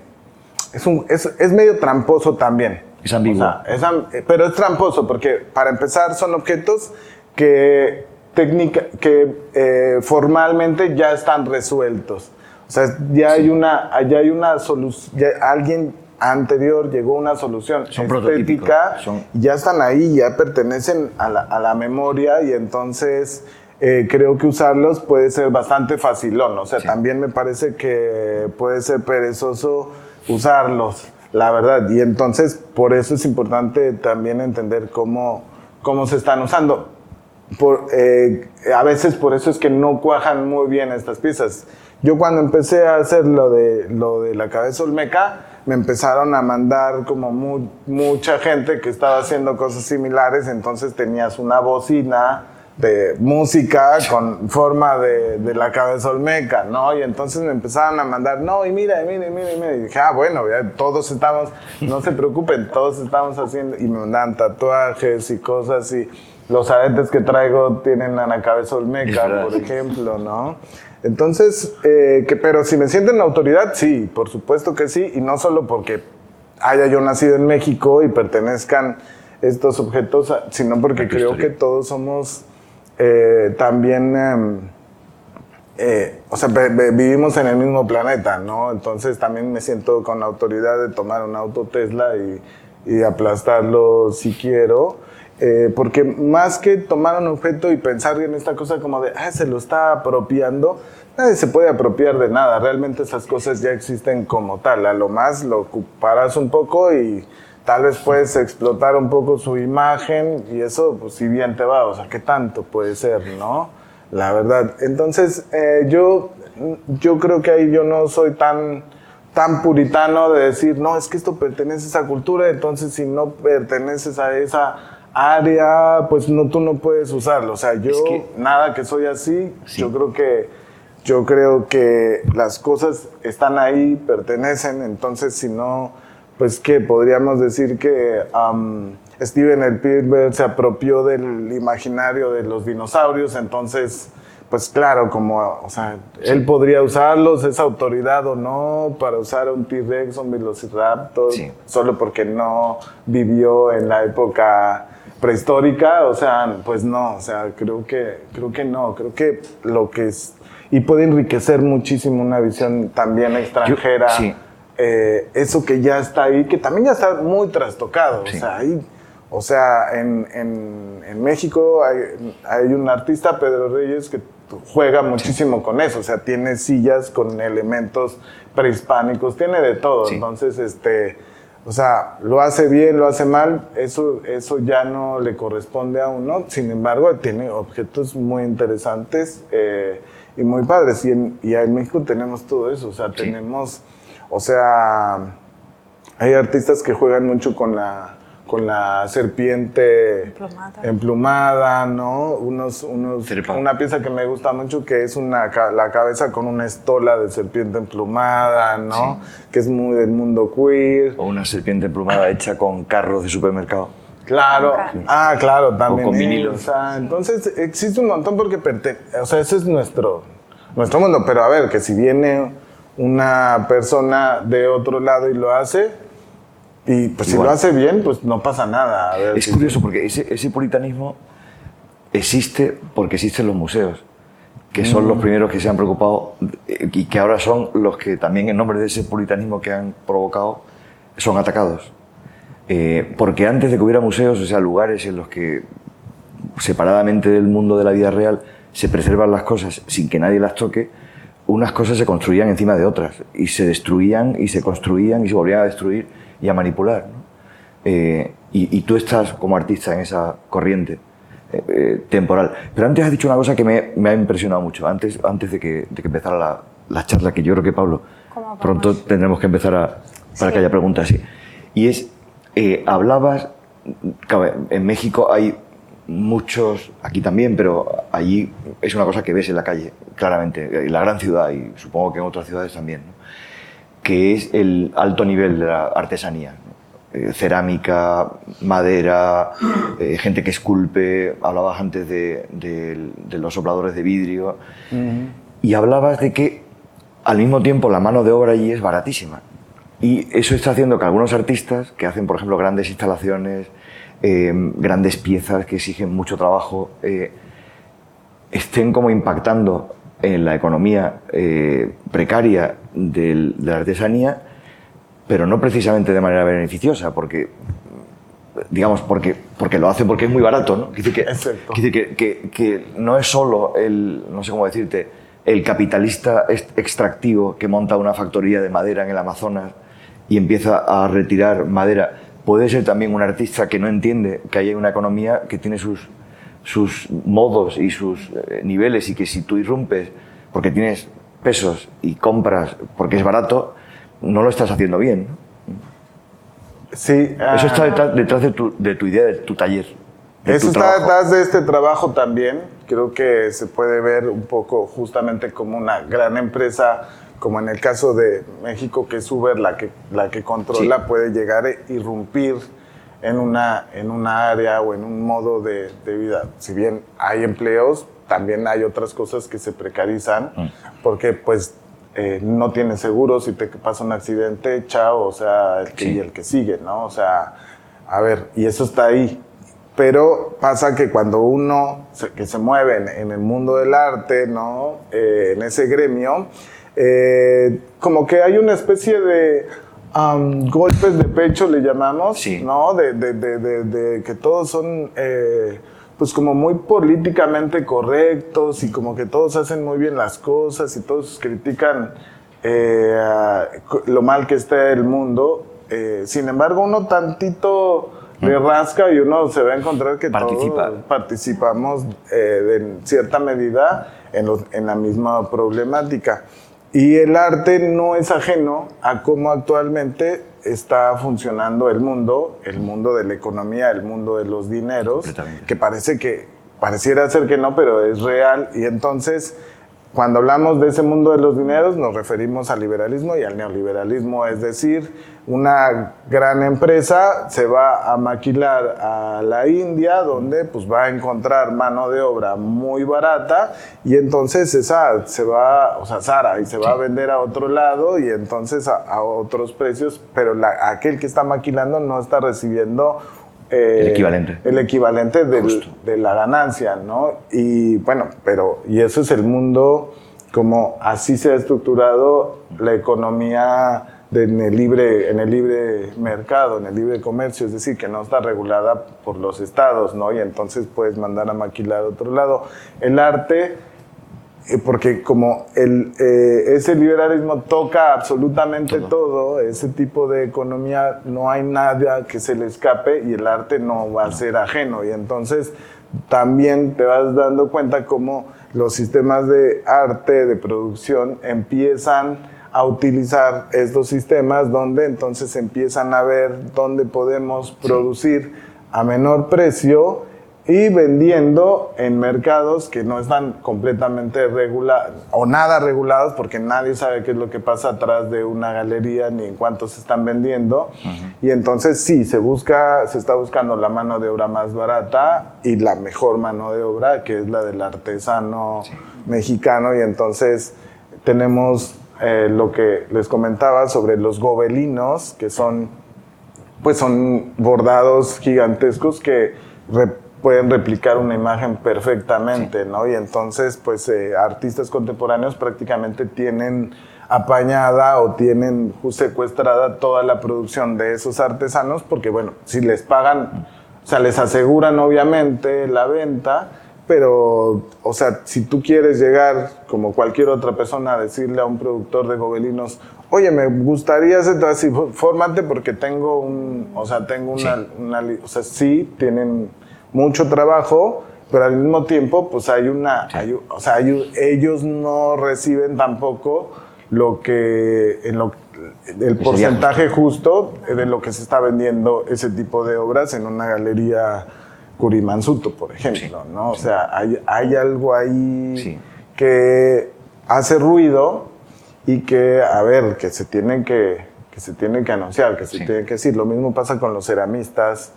es, un, es, es medio tramposo también. Es ambiguo. O sea, es am- eh, pero es tramposo porque para empezar son objetos que, técnica, que eh, formalmente ya están resueltos. O sea, ya hay una, ya hay una solución, alguien anterior llegó una solución Son estética son- ya están ahí, ya pertenecen a la, a la memoria y entonces eh, creo que usarlos puede ser bastante facilón. O sea, Sí. también me parece que puede ser perezoso usarlos, la verdad. Y entonces por eso es importante también entender cómo, cómo se están usando. Por, eh, a veces por eso es que no cuajan muy bien estas piezas. Yo cuando empecé a hacer lo de, lo de la cabeza olmeca, me empezaron a mandar como mu- mucha gente que estaba haciendo cosas similares, entonces tenías una bocina de música con forma de, de la cabeza olmeca, ¿no? Y entonces me empezaron a mandar, no, y mira, y mira, y mira, y mira. Y dije, ah, bueno, ya todos estamos, no se preocupen, todos estamos haciendo, y me mandan tatuajes y cosas, y los aretes que traigo tienen a la cabeza olmeca, por ejemplo, ¿no? Entonces, eh, que, pero si me sienten autoridad, sí, por supuesto que sí, y no solo porque haya yo nacido en México y pertenezcan estos objetos, sino porque creo historia. que todos somos eh, también, em, eh, o sea, vivimos en el mismo planeta, ¿no? Entonces también me siento con la autoridad de tomar un auto Tesla y, y aplastarlo si quiero. Eh, porque más que tomar un objeto y pensar en esta cosa como de, ah, se lo está apropiando, nadie se puede apropiar de nada. Realmente esas cosas ya existen como tal. A lo más lo ocuparás un poco y tal vez puedes explotar un poco su imagen y eso, pues si bien te va, o sea, ¿qué tanto puede ser, no? La verdad. Entonces, eh, yo, yo creo que ahí yo no soy tan tan puritano de decir, no, es que esto pertenece a esa cultura, entonces si no perteneces a esa área, pues no, tú no puedes usarlo. O sea, yo, nada que soy así, yo creo que yo creo que las cosas están ahí, pertenecen, entonces si no, pues que podríamos decir que Steven Spielberg se apropió del imaginario de los dinosaurios, entonces pues claro, como, o sea, él podría usarlos, es autoridad o no, para usar un T-Rex, un Velociraptor, solo porque no vivió en la época prehistórica, o sea, pues no, o sea, creo que, creo que no, creo que lo que es, y puede enriquecer muchísimo una visión también extranjera, eh, eso que ya está ahí, que también ya está muy trastocado, o sea, ahí o sea, en, en, en México hay, hay, un artista, Pedro Reyes, que juega muchísimo con eso, o sea, tiene sillas con elementos prehispánicos, tiene de todo, entonces, este, o sea, lo hace bien, lo hace mal, eso, eso ya no le corresponde a uno, sin embargo, tiene objetos muy interesantes eh, y muy padres, y en, y en México tenemos todo eso, o sea, tenemos, o sea, hay artistas que juegan mucho con la con la serpiente emplumada, ¿no? Unos, unos, una pieza que me gusta mucho que es una, la cabeza con una estola de serpiente emplumada, ¿no? Que es muy del mundo queer. O una serpiente emplumada hecha con carros de supermercado. Claro, ah, claro, también. O con vinilos. O sea, entonces existe un montón porque o sea, ese es nuestro, nuestro mundo. Pero a ver, que si viene una persona de otro lado y lo hace, y pues si lo hace bien, pues no pasa nada. es curioso porque ese, ese, puritanismo existe porque existen los museos, que son los mm. primeros que se han preocupado y que ahora son los que también en nombre de ese puritanismo que han provocado son atacados. Eh, porque antes de que hubiera museos, o sea, lugares en los que separadamente del mundo de la vida real se preservan las cosas sin que nadie las toque, unas cosas se construían encima de otras y se destruían y se construían y se volvían a destruir y a manipular. Eh, y, tú estás como artista en esa corriente eh, eh, temporal. Pero antes has dicho una cosa que me, ha impresionado mucho, antes, antes de, que, de que empezara la, la, charla, que yo creo que Pablo, pronto tendremos que empezar a, para que haya preguntas así. Y es, hablabas, en México hay muchos, aquí también, pero allí es una cosa que ves en la calle, claramente, en la gran ciudad y supongo que en otras ciudades también que es el alto nivel de la artesanía. Eh, cerámica, madera, eh, gente que esculpe, hablabas antes de, los sopladores de vidrio, y hablabas de que al mismo tiempo la mano de obra allí es baratísima. Y eso está haciendo que algunos artistas que hacen, por ejemplo, grandes instalaciones, eh, grandes piezas que exigen mucho trabajo, estén como impactando en la economía precaria de la artesanía, pero no precisamente de manera beneficiosa, porque digamos, porque, porque lo hace porque es muy barato, ¿no? Quiere que, que, que, que, no es solo el, no sé cómo decirte, el capitalista extractivo que monta una factoría de madera en el Amazonas y empieza a retirar madera. Puede ser también un artista que no entiende que hay una economía que tiene sus, sus modos y sus eh, niveles y que si tú irrumpes porque tienes pesos y compras porque es barato, no lo estás haciendo bien. Sí. Eso está ah. detrás, de, tu, de, tu, idea, de tu taller. Eso está detrás de este trabajo también. Creo que se puede ver un poco justamente como una gran empresa, como en el caso de México, que es Uber la que, la que controla, puede llegar a irrumpir en una, en una área o en un modo de, de vida. Si bien hay empleos, también hay otras cosas que se precarizan mm. porque pues eh, no tienes seguro, si te pasa un accidente, chao, o sea, el que, y el que sigue, ¿no? O sea, a ver, y eso está ahí. Pero pasa que cuando uno se, que se mueve en, el mundo del arte, ¿no? Eh, en ese gremio, eh, como que hay una especie de, golpes de pecho le llamamos, Sí. ¿no? De, de- de- de- de que todos son, eh, pues como muy políticamente correctos y como que todos hacen muy bien las cosas y todos critican eh, lo mal que está el mundo. Eh, sin embargo, uno tantito le rasca y uno se va a encontrar que Participa. todos participamos eh, de- en cierta medida en, los- en la misma problemática. Y el arte no es ajeno a cómo actualmente está funcionando el mundo, el mundo de la economía, el mundo de los dineros, que parece que, pareciera ser que no, pero es real. Y entonces, cuando hablamos de ese mundo de los dineros, nos referimos al liberalismo y al neoliberalismo, es decir, una gran empresa se va a maquilar a la India, donde pues va a encontrar mano de obra muy barata y entonces esa se va, o sea, Sara, y se va a vender a otro lado y entonces a, a otros precios, pero la- aquel que está maquilando no está recibiendo eh, El equivalente. el equivalente del- de la ganancia, ¿no? Y bueno, pero, y eso es el mundo como así se ha estructurado la economía de- en, el libre, en el libre mercado, en el libre comercio, es decir, que no está regulada por los estados, ¿no? Y entonces puedes mandar a maquilar a otro lado. El arte, porque como el, eh, ese liberalismo toca absolutamente todo. ese tipo de economía no hay nada que se le escape y el arte no va a ser ajeno. Y entonces también te vas dando cuenta cómo los sistemas de arte, de producción, empiezan a utilizar estos sistemas donde entonces empiezan a ver dónde podemos producir a menor precio y vendiendo en mercados que no están completamente regulados o nada regulados porque nadie sabe qué es lo que pasa atrás de una galería ni en cuánto se están vendiendo. Y entonces sí se busca se está buscando la mano de obra más barata y la mejor mano de obra que es la del artesano mexicano. Y entonces tenemos eh, lo que les comentaba sobre los gobelinos que son pues son bordados gigantescos que pueden replicar una imagen perfectamente, ¿no? Y entonces, pues, eh, artistas contemporáneos prácticamente tienen apañada o tienen secuestrada toda la producción de esos artesanos porque, bueno, si les pagan, o sea, les aseguran obviamente la venta, pero, o sea, si tú quieres llegar, como cualquier otra persona, a decirle a un productor de gobelinos, oye, me gustaría hacer así, fórmate porque tengo un, o sea, tengo una, una o sea, sí, tienen mucho trabajo, pero al mismo tiempo, pues hay una, hay o sea, hay ellos no reciben tampoco lo que, en lo, el porcentaje justo de lo que se está vendiendo ese tipo de obras en una galería Curimansuto, por ejemplo, ¿no? O sea, hay, hay algo ahí que hace ruido y que, a ver, que se tienen que, que se tienen que anunciar, que se tienen que decir. Lo mismo pasa con los ceramistas.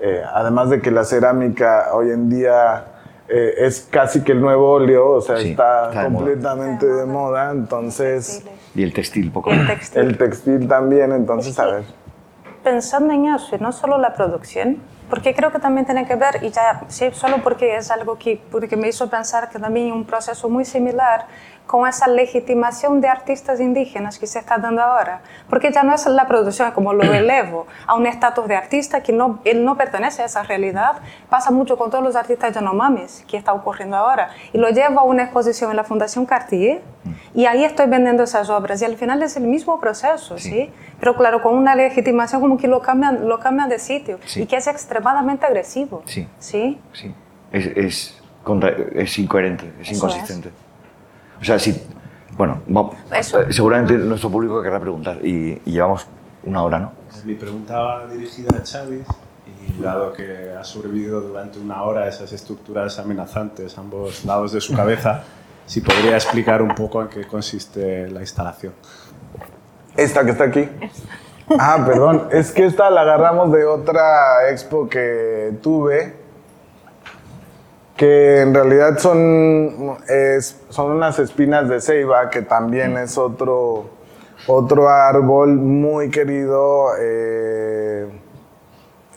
Eh, además de que la cerámica hoy en día eh, es casi que el nuevo óleo, o sea, Sí, está, está de moda. completamente de moda, entonces Y el textil, poco el textil. el textil también, entonces, a ver. pensando en eso y no solo la producción, porque creo que también tiene que ver, y ya, sí, solo porque es algo que, porque me hizo pensar que también un proceso muy similar con esa legitimación de artistas indígenas que se está dando ahora, porque ya no es la producción como lo elevo a un estatus de artista que no, él no pertenece a esa realidad, pasa mucho con todos los artistas yanomamis que está ocurriendo ahora, y lo llevo a una exposición en la Fundación Cartier, y ahí estoy vendiendo esas obras, y al final es el mismo proceso, ¿sí? Pero claro, con una legitimación como que lo cambian, lo cambian de sitio, Sí. y que es extremadamente agresivo, Sí. ¿sí? Sí. Es, es, contra- es incoherente, es Eso inconsistente. O sea, si. Bueno, va- Eso. eh, seguramente nuestro público querrá preguntar y, y llevamos una hora, ¿no? Mi pregunta va dirigida a Chávez y dado que ha sobrevivido durante una hora esas estructuras amenazantes a ambos lados de su cabeza, si podría explicar un poco en qué consiste la instalación. Esta que está aquí. Ah, perdón. Es que esta la agarramos de otra expo que tuve. Que en realidad son, son unas espinas de ceiba, que también es otro, otro árbol muy querido eh,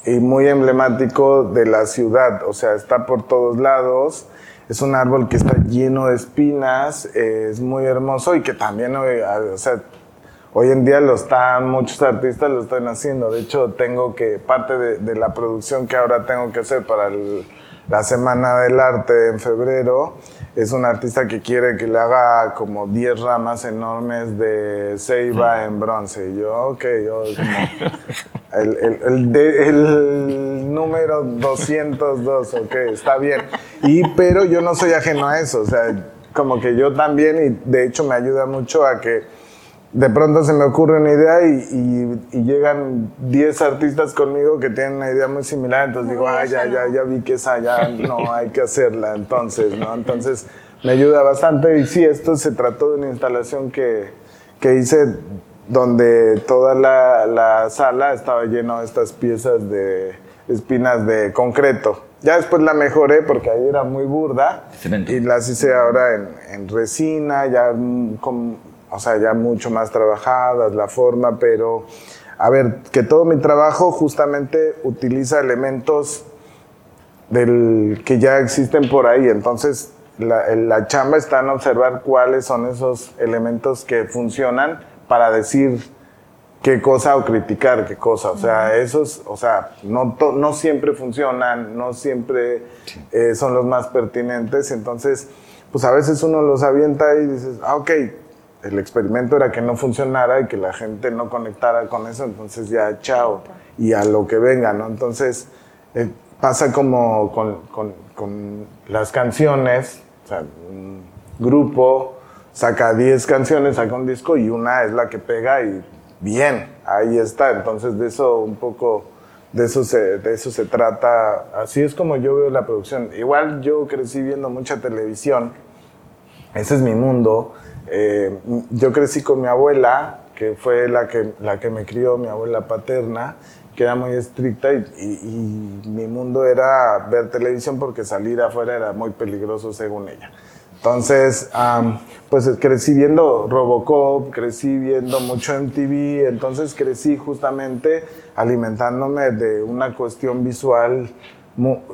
y muy emblemático de la ciudad. O sea, está por todos lados. Es un árbol que está lleno de espinas, es muy hermoso y que también, eh, hoy en día lo están, muchos artistas lo están haciendo. De hecho, tengo que, parte de, de la producción que ahora tengo que hacer para el la Semana del Arte en febrero. Es un artista que quiere que le haga como 10 ramas enormes de ceiba en bronce. Y yo, ok, yo el, el, el, número 202, ok, está bien. Y, pero yo no soy ajeno a eso, o sea, como que yo también, y de hecho me ayuda mucho a que de pronto se me ocurre una idea y, llegan 10 artistas conmigo que tienen una idea muy similar, entonces digo, ah, ya, ya, ya vi que esa ya no hay que hacerla, entonces, ¿no? Entonces me ayuda bastante y sí, esto se trató de una instalación que, que hice donde toda la, la, sala estaba lleno de estas piezas de espinas de concreto. Ya después la mejoré porque ahí era muy burda y las hice ahora en, en resina, ya con o sea, ya mucho más trabajadas, la forma, pero a ver, que todo mi trabajo justamente utiliza elementos del, que ya existen por ahí, entonces la, la chamba está en observar cuáles son esos elementos que funcionan para decir qué cosa o criticar qué cosa. O sea, esos, o sea, no, no siempre funcionan, no siempre eh, son los más pertinentes. Entonces, pues a veces uno los avienta y dices, ah, ok, el experimento era que no funcionara y que la gente no conectara con eso, entonces ya chao y a lo que venga, ¿no? Entonces eh, pasa como con, con, con, las canciones, o sea, un grupo saca 10 canciones, saca un disco y una es la que pega y bien, ahí está, entonces de eso un poco, de eso se, de eso se trata, así es como yo veo la producción. Igual yo crecí viendo mucha televisión, ese es mi mundo eh, yo crecí con mi abuela, que fue la que, la que me crió, mi abuela paterna, que era muy estricta y, mi mundo era ver televisión porque salir afuera era muy peligroso según ella. Entonces, pues crecí viendo Robocop, crecí viendo mucho MTV, entonces crecí justamente alimentándome de una cuestión visual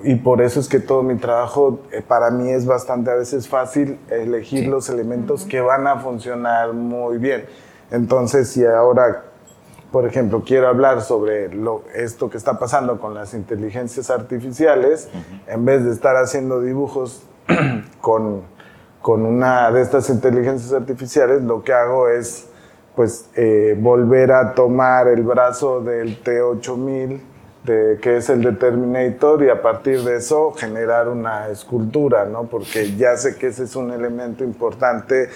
y por eso es que todo mi trabajo eh, para mí es bastante a veces fácil elegir los elementos que van a funcionar muy bien. Entonces, si ahora, por ejemplo, quiero hablar sobre lo, esto que está pasando con las inteligencias artificiales, en vez de estar haciendo dibujos con, con, una de estas inteligencias artificiales, lo que hago es pues eh, volver a tomar el brazo del T8000 que es el de Terminator y a partir de eso generar una escultura, ¿no? Porque ya sé que ese es un elemento importante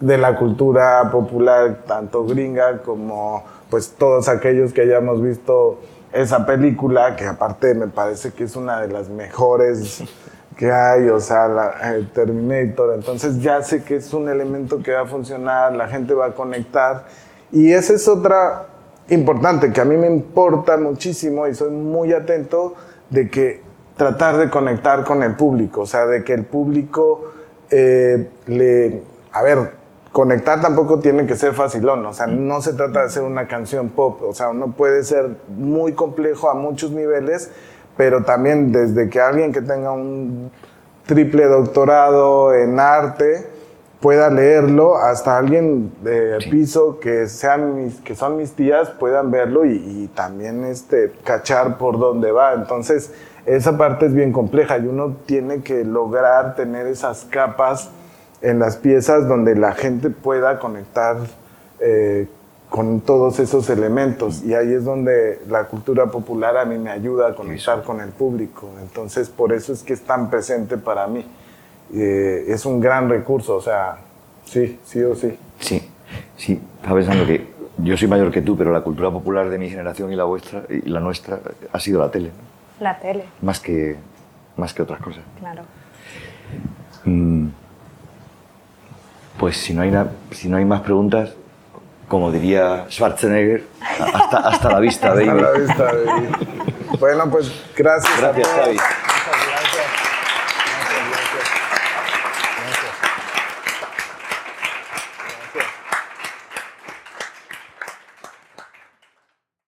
de la cultura popular, tanto gringa como pues todos aquellos que hayamos visto esa película, que aparte me parece que es una de las mejores que hay, o sea, la, Terminator. Entonces ya sé que es un elemento que va a funcionar, la gente va a conectar. Y esa es otra importante que a mí me importa muchísimo y soy muy atento de que tratar de conectar con el público, o sea, de que el público eh, le... A ver, conectar tampoco tiene que ser facilón, o sea, no se trata de hacer una canción pop, o sea, uno puede ser muy complejo a muchos niveles, pero también desde que alguien que tenga un triple doctorado en arte, pueda leerlo, hasta alguien de piso que sean mis, que son mis tías puedan verlo y, también este, cachar por dónde va. Entonces, esa parte es bien compleja y uno tiene que lograr tener esas capas en las piezas donde la gente pueda conectar eh, con todos esos elementos y ahí es donde la cultura popular a mí me ayuda a conectar con el público. Entonces, por eso es que es tan presente para mí. Eh, es un gran recurso, o sea, sí, sí o sí. Sí, sí, estaba pensando que yo soy mayor que tú, pero la cultura popular de mi generación y la vuestra y la nuestra ha sido la tele. La tele. Más que, más que otras cosas. Claro. Mm, pues si no, hay si no hay más preguntas, como diría Schwarzenegger, hasta, hasta la vista, baby. Hasta la vista, baby. bueno, pues gracias. Gracias, Xavi.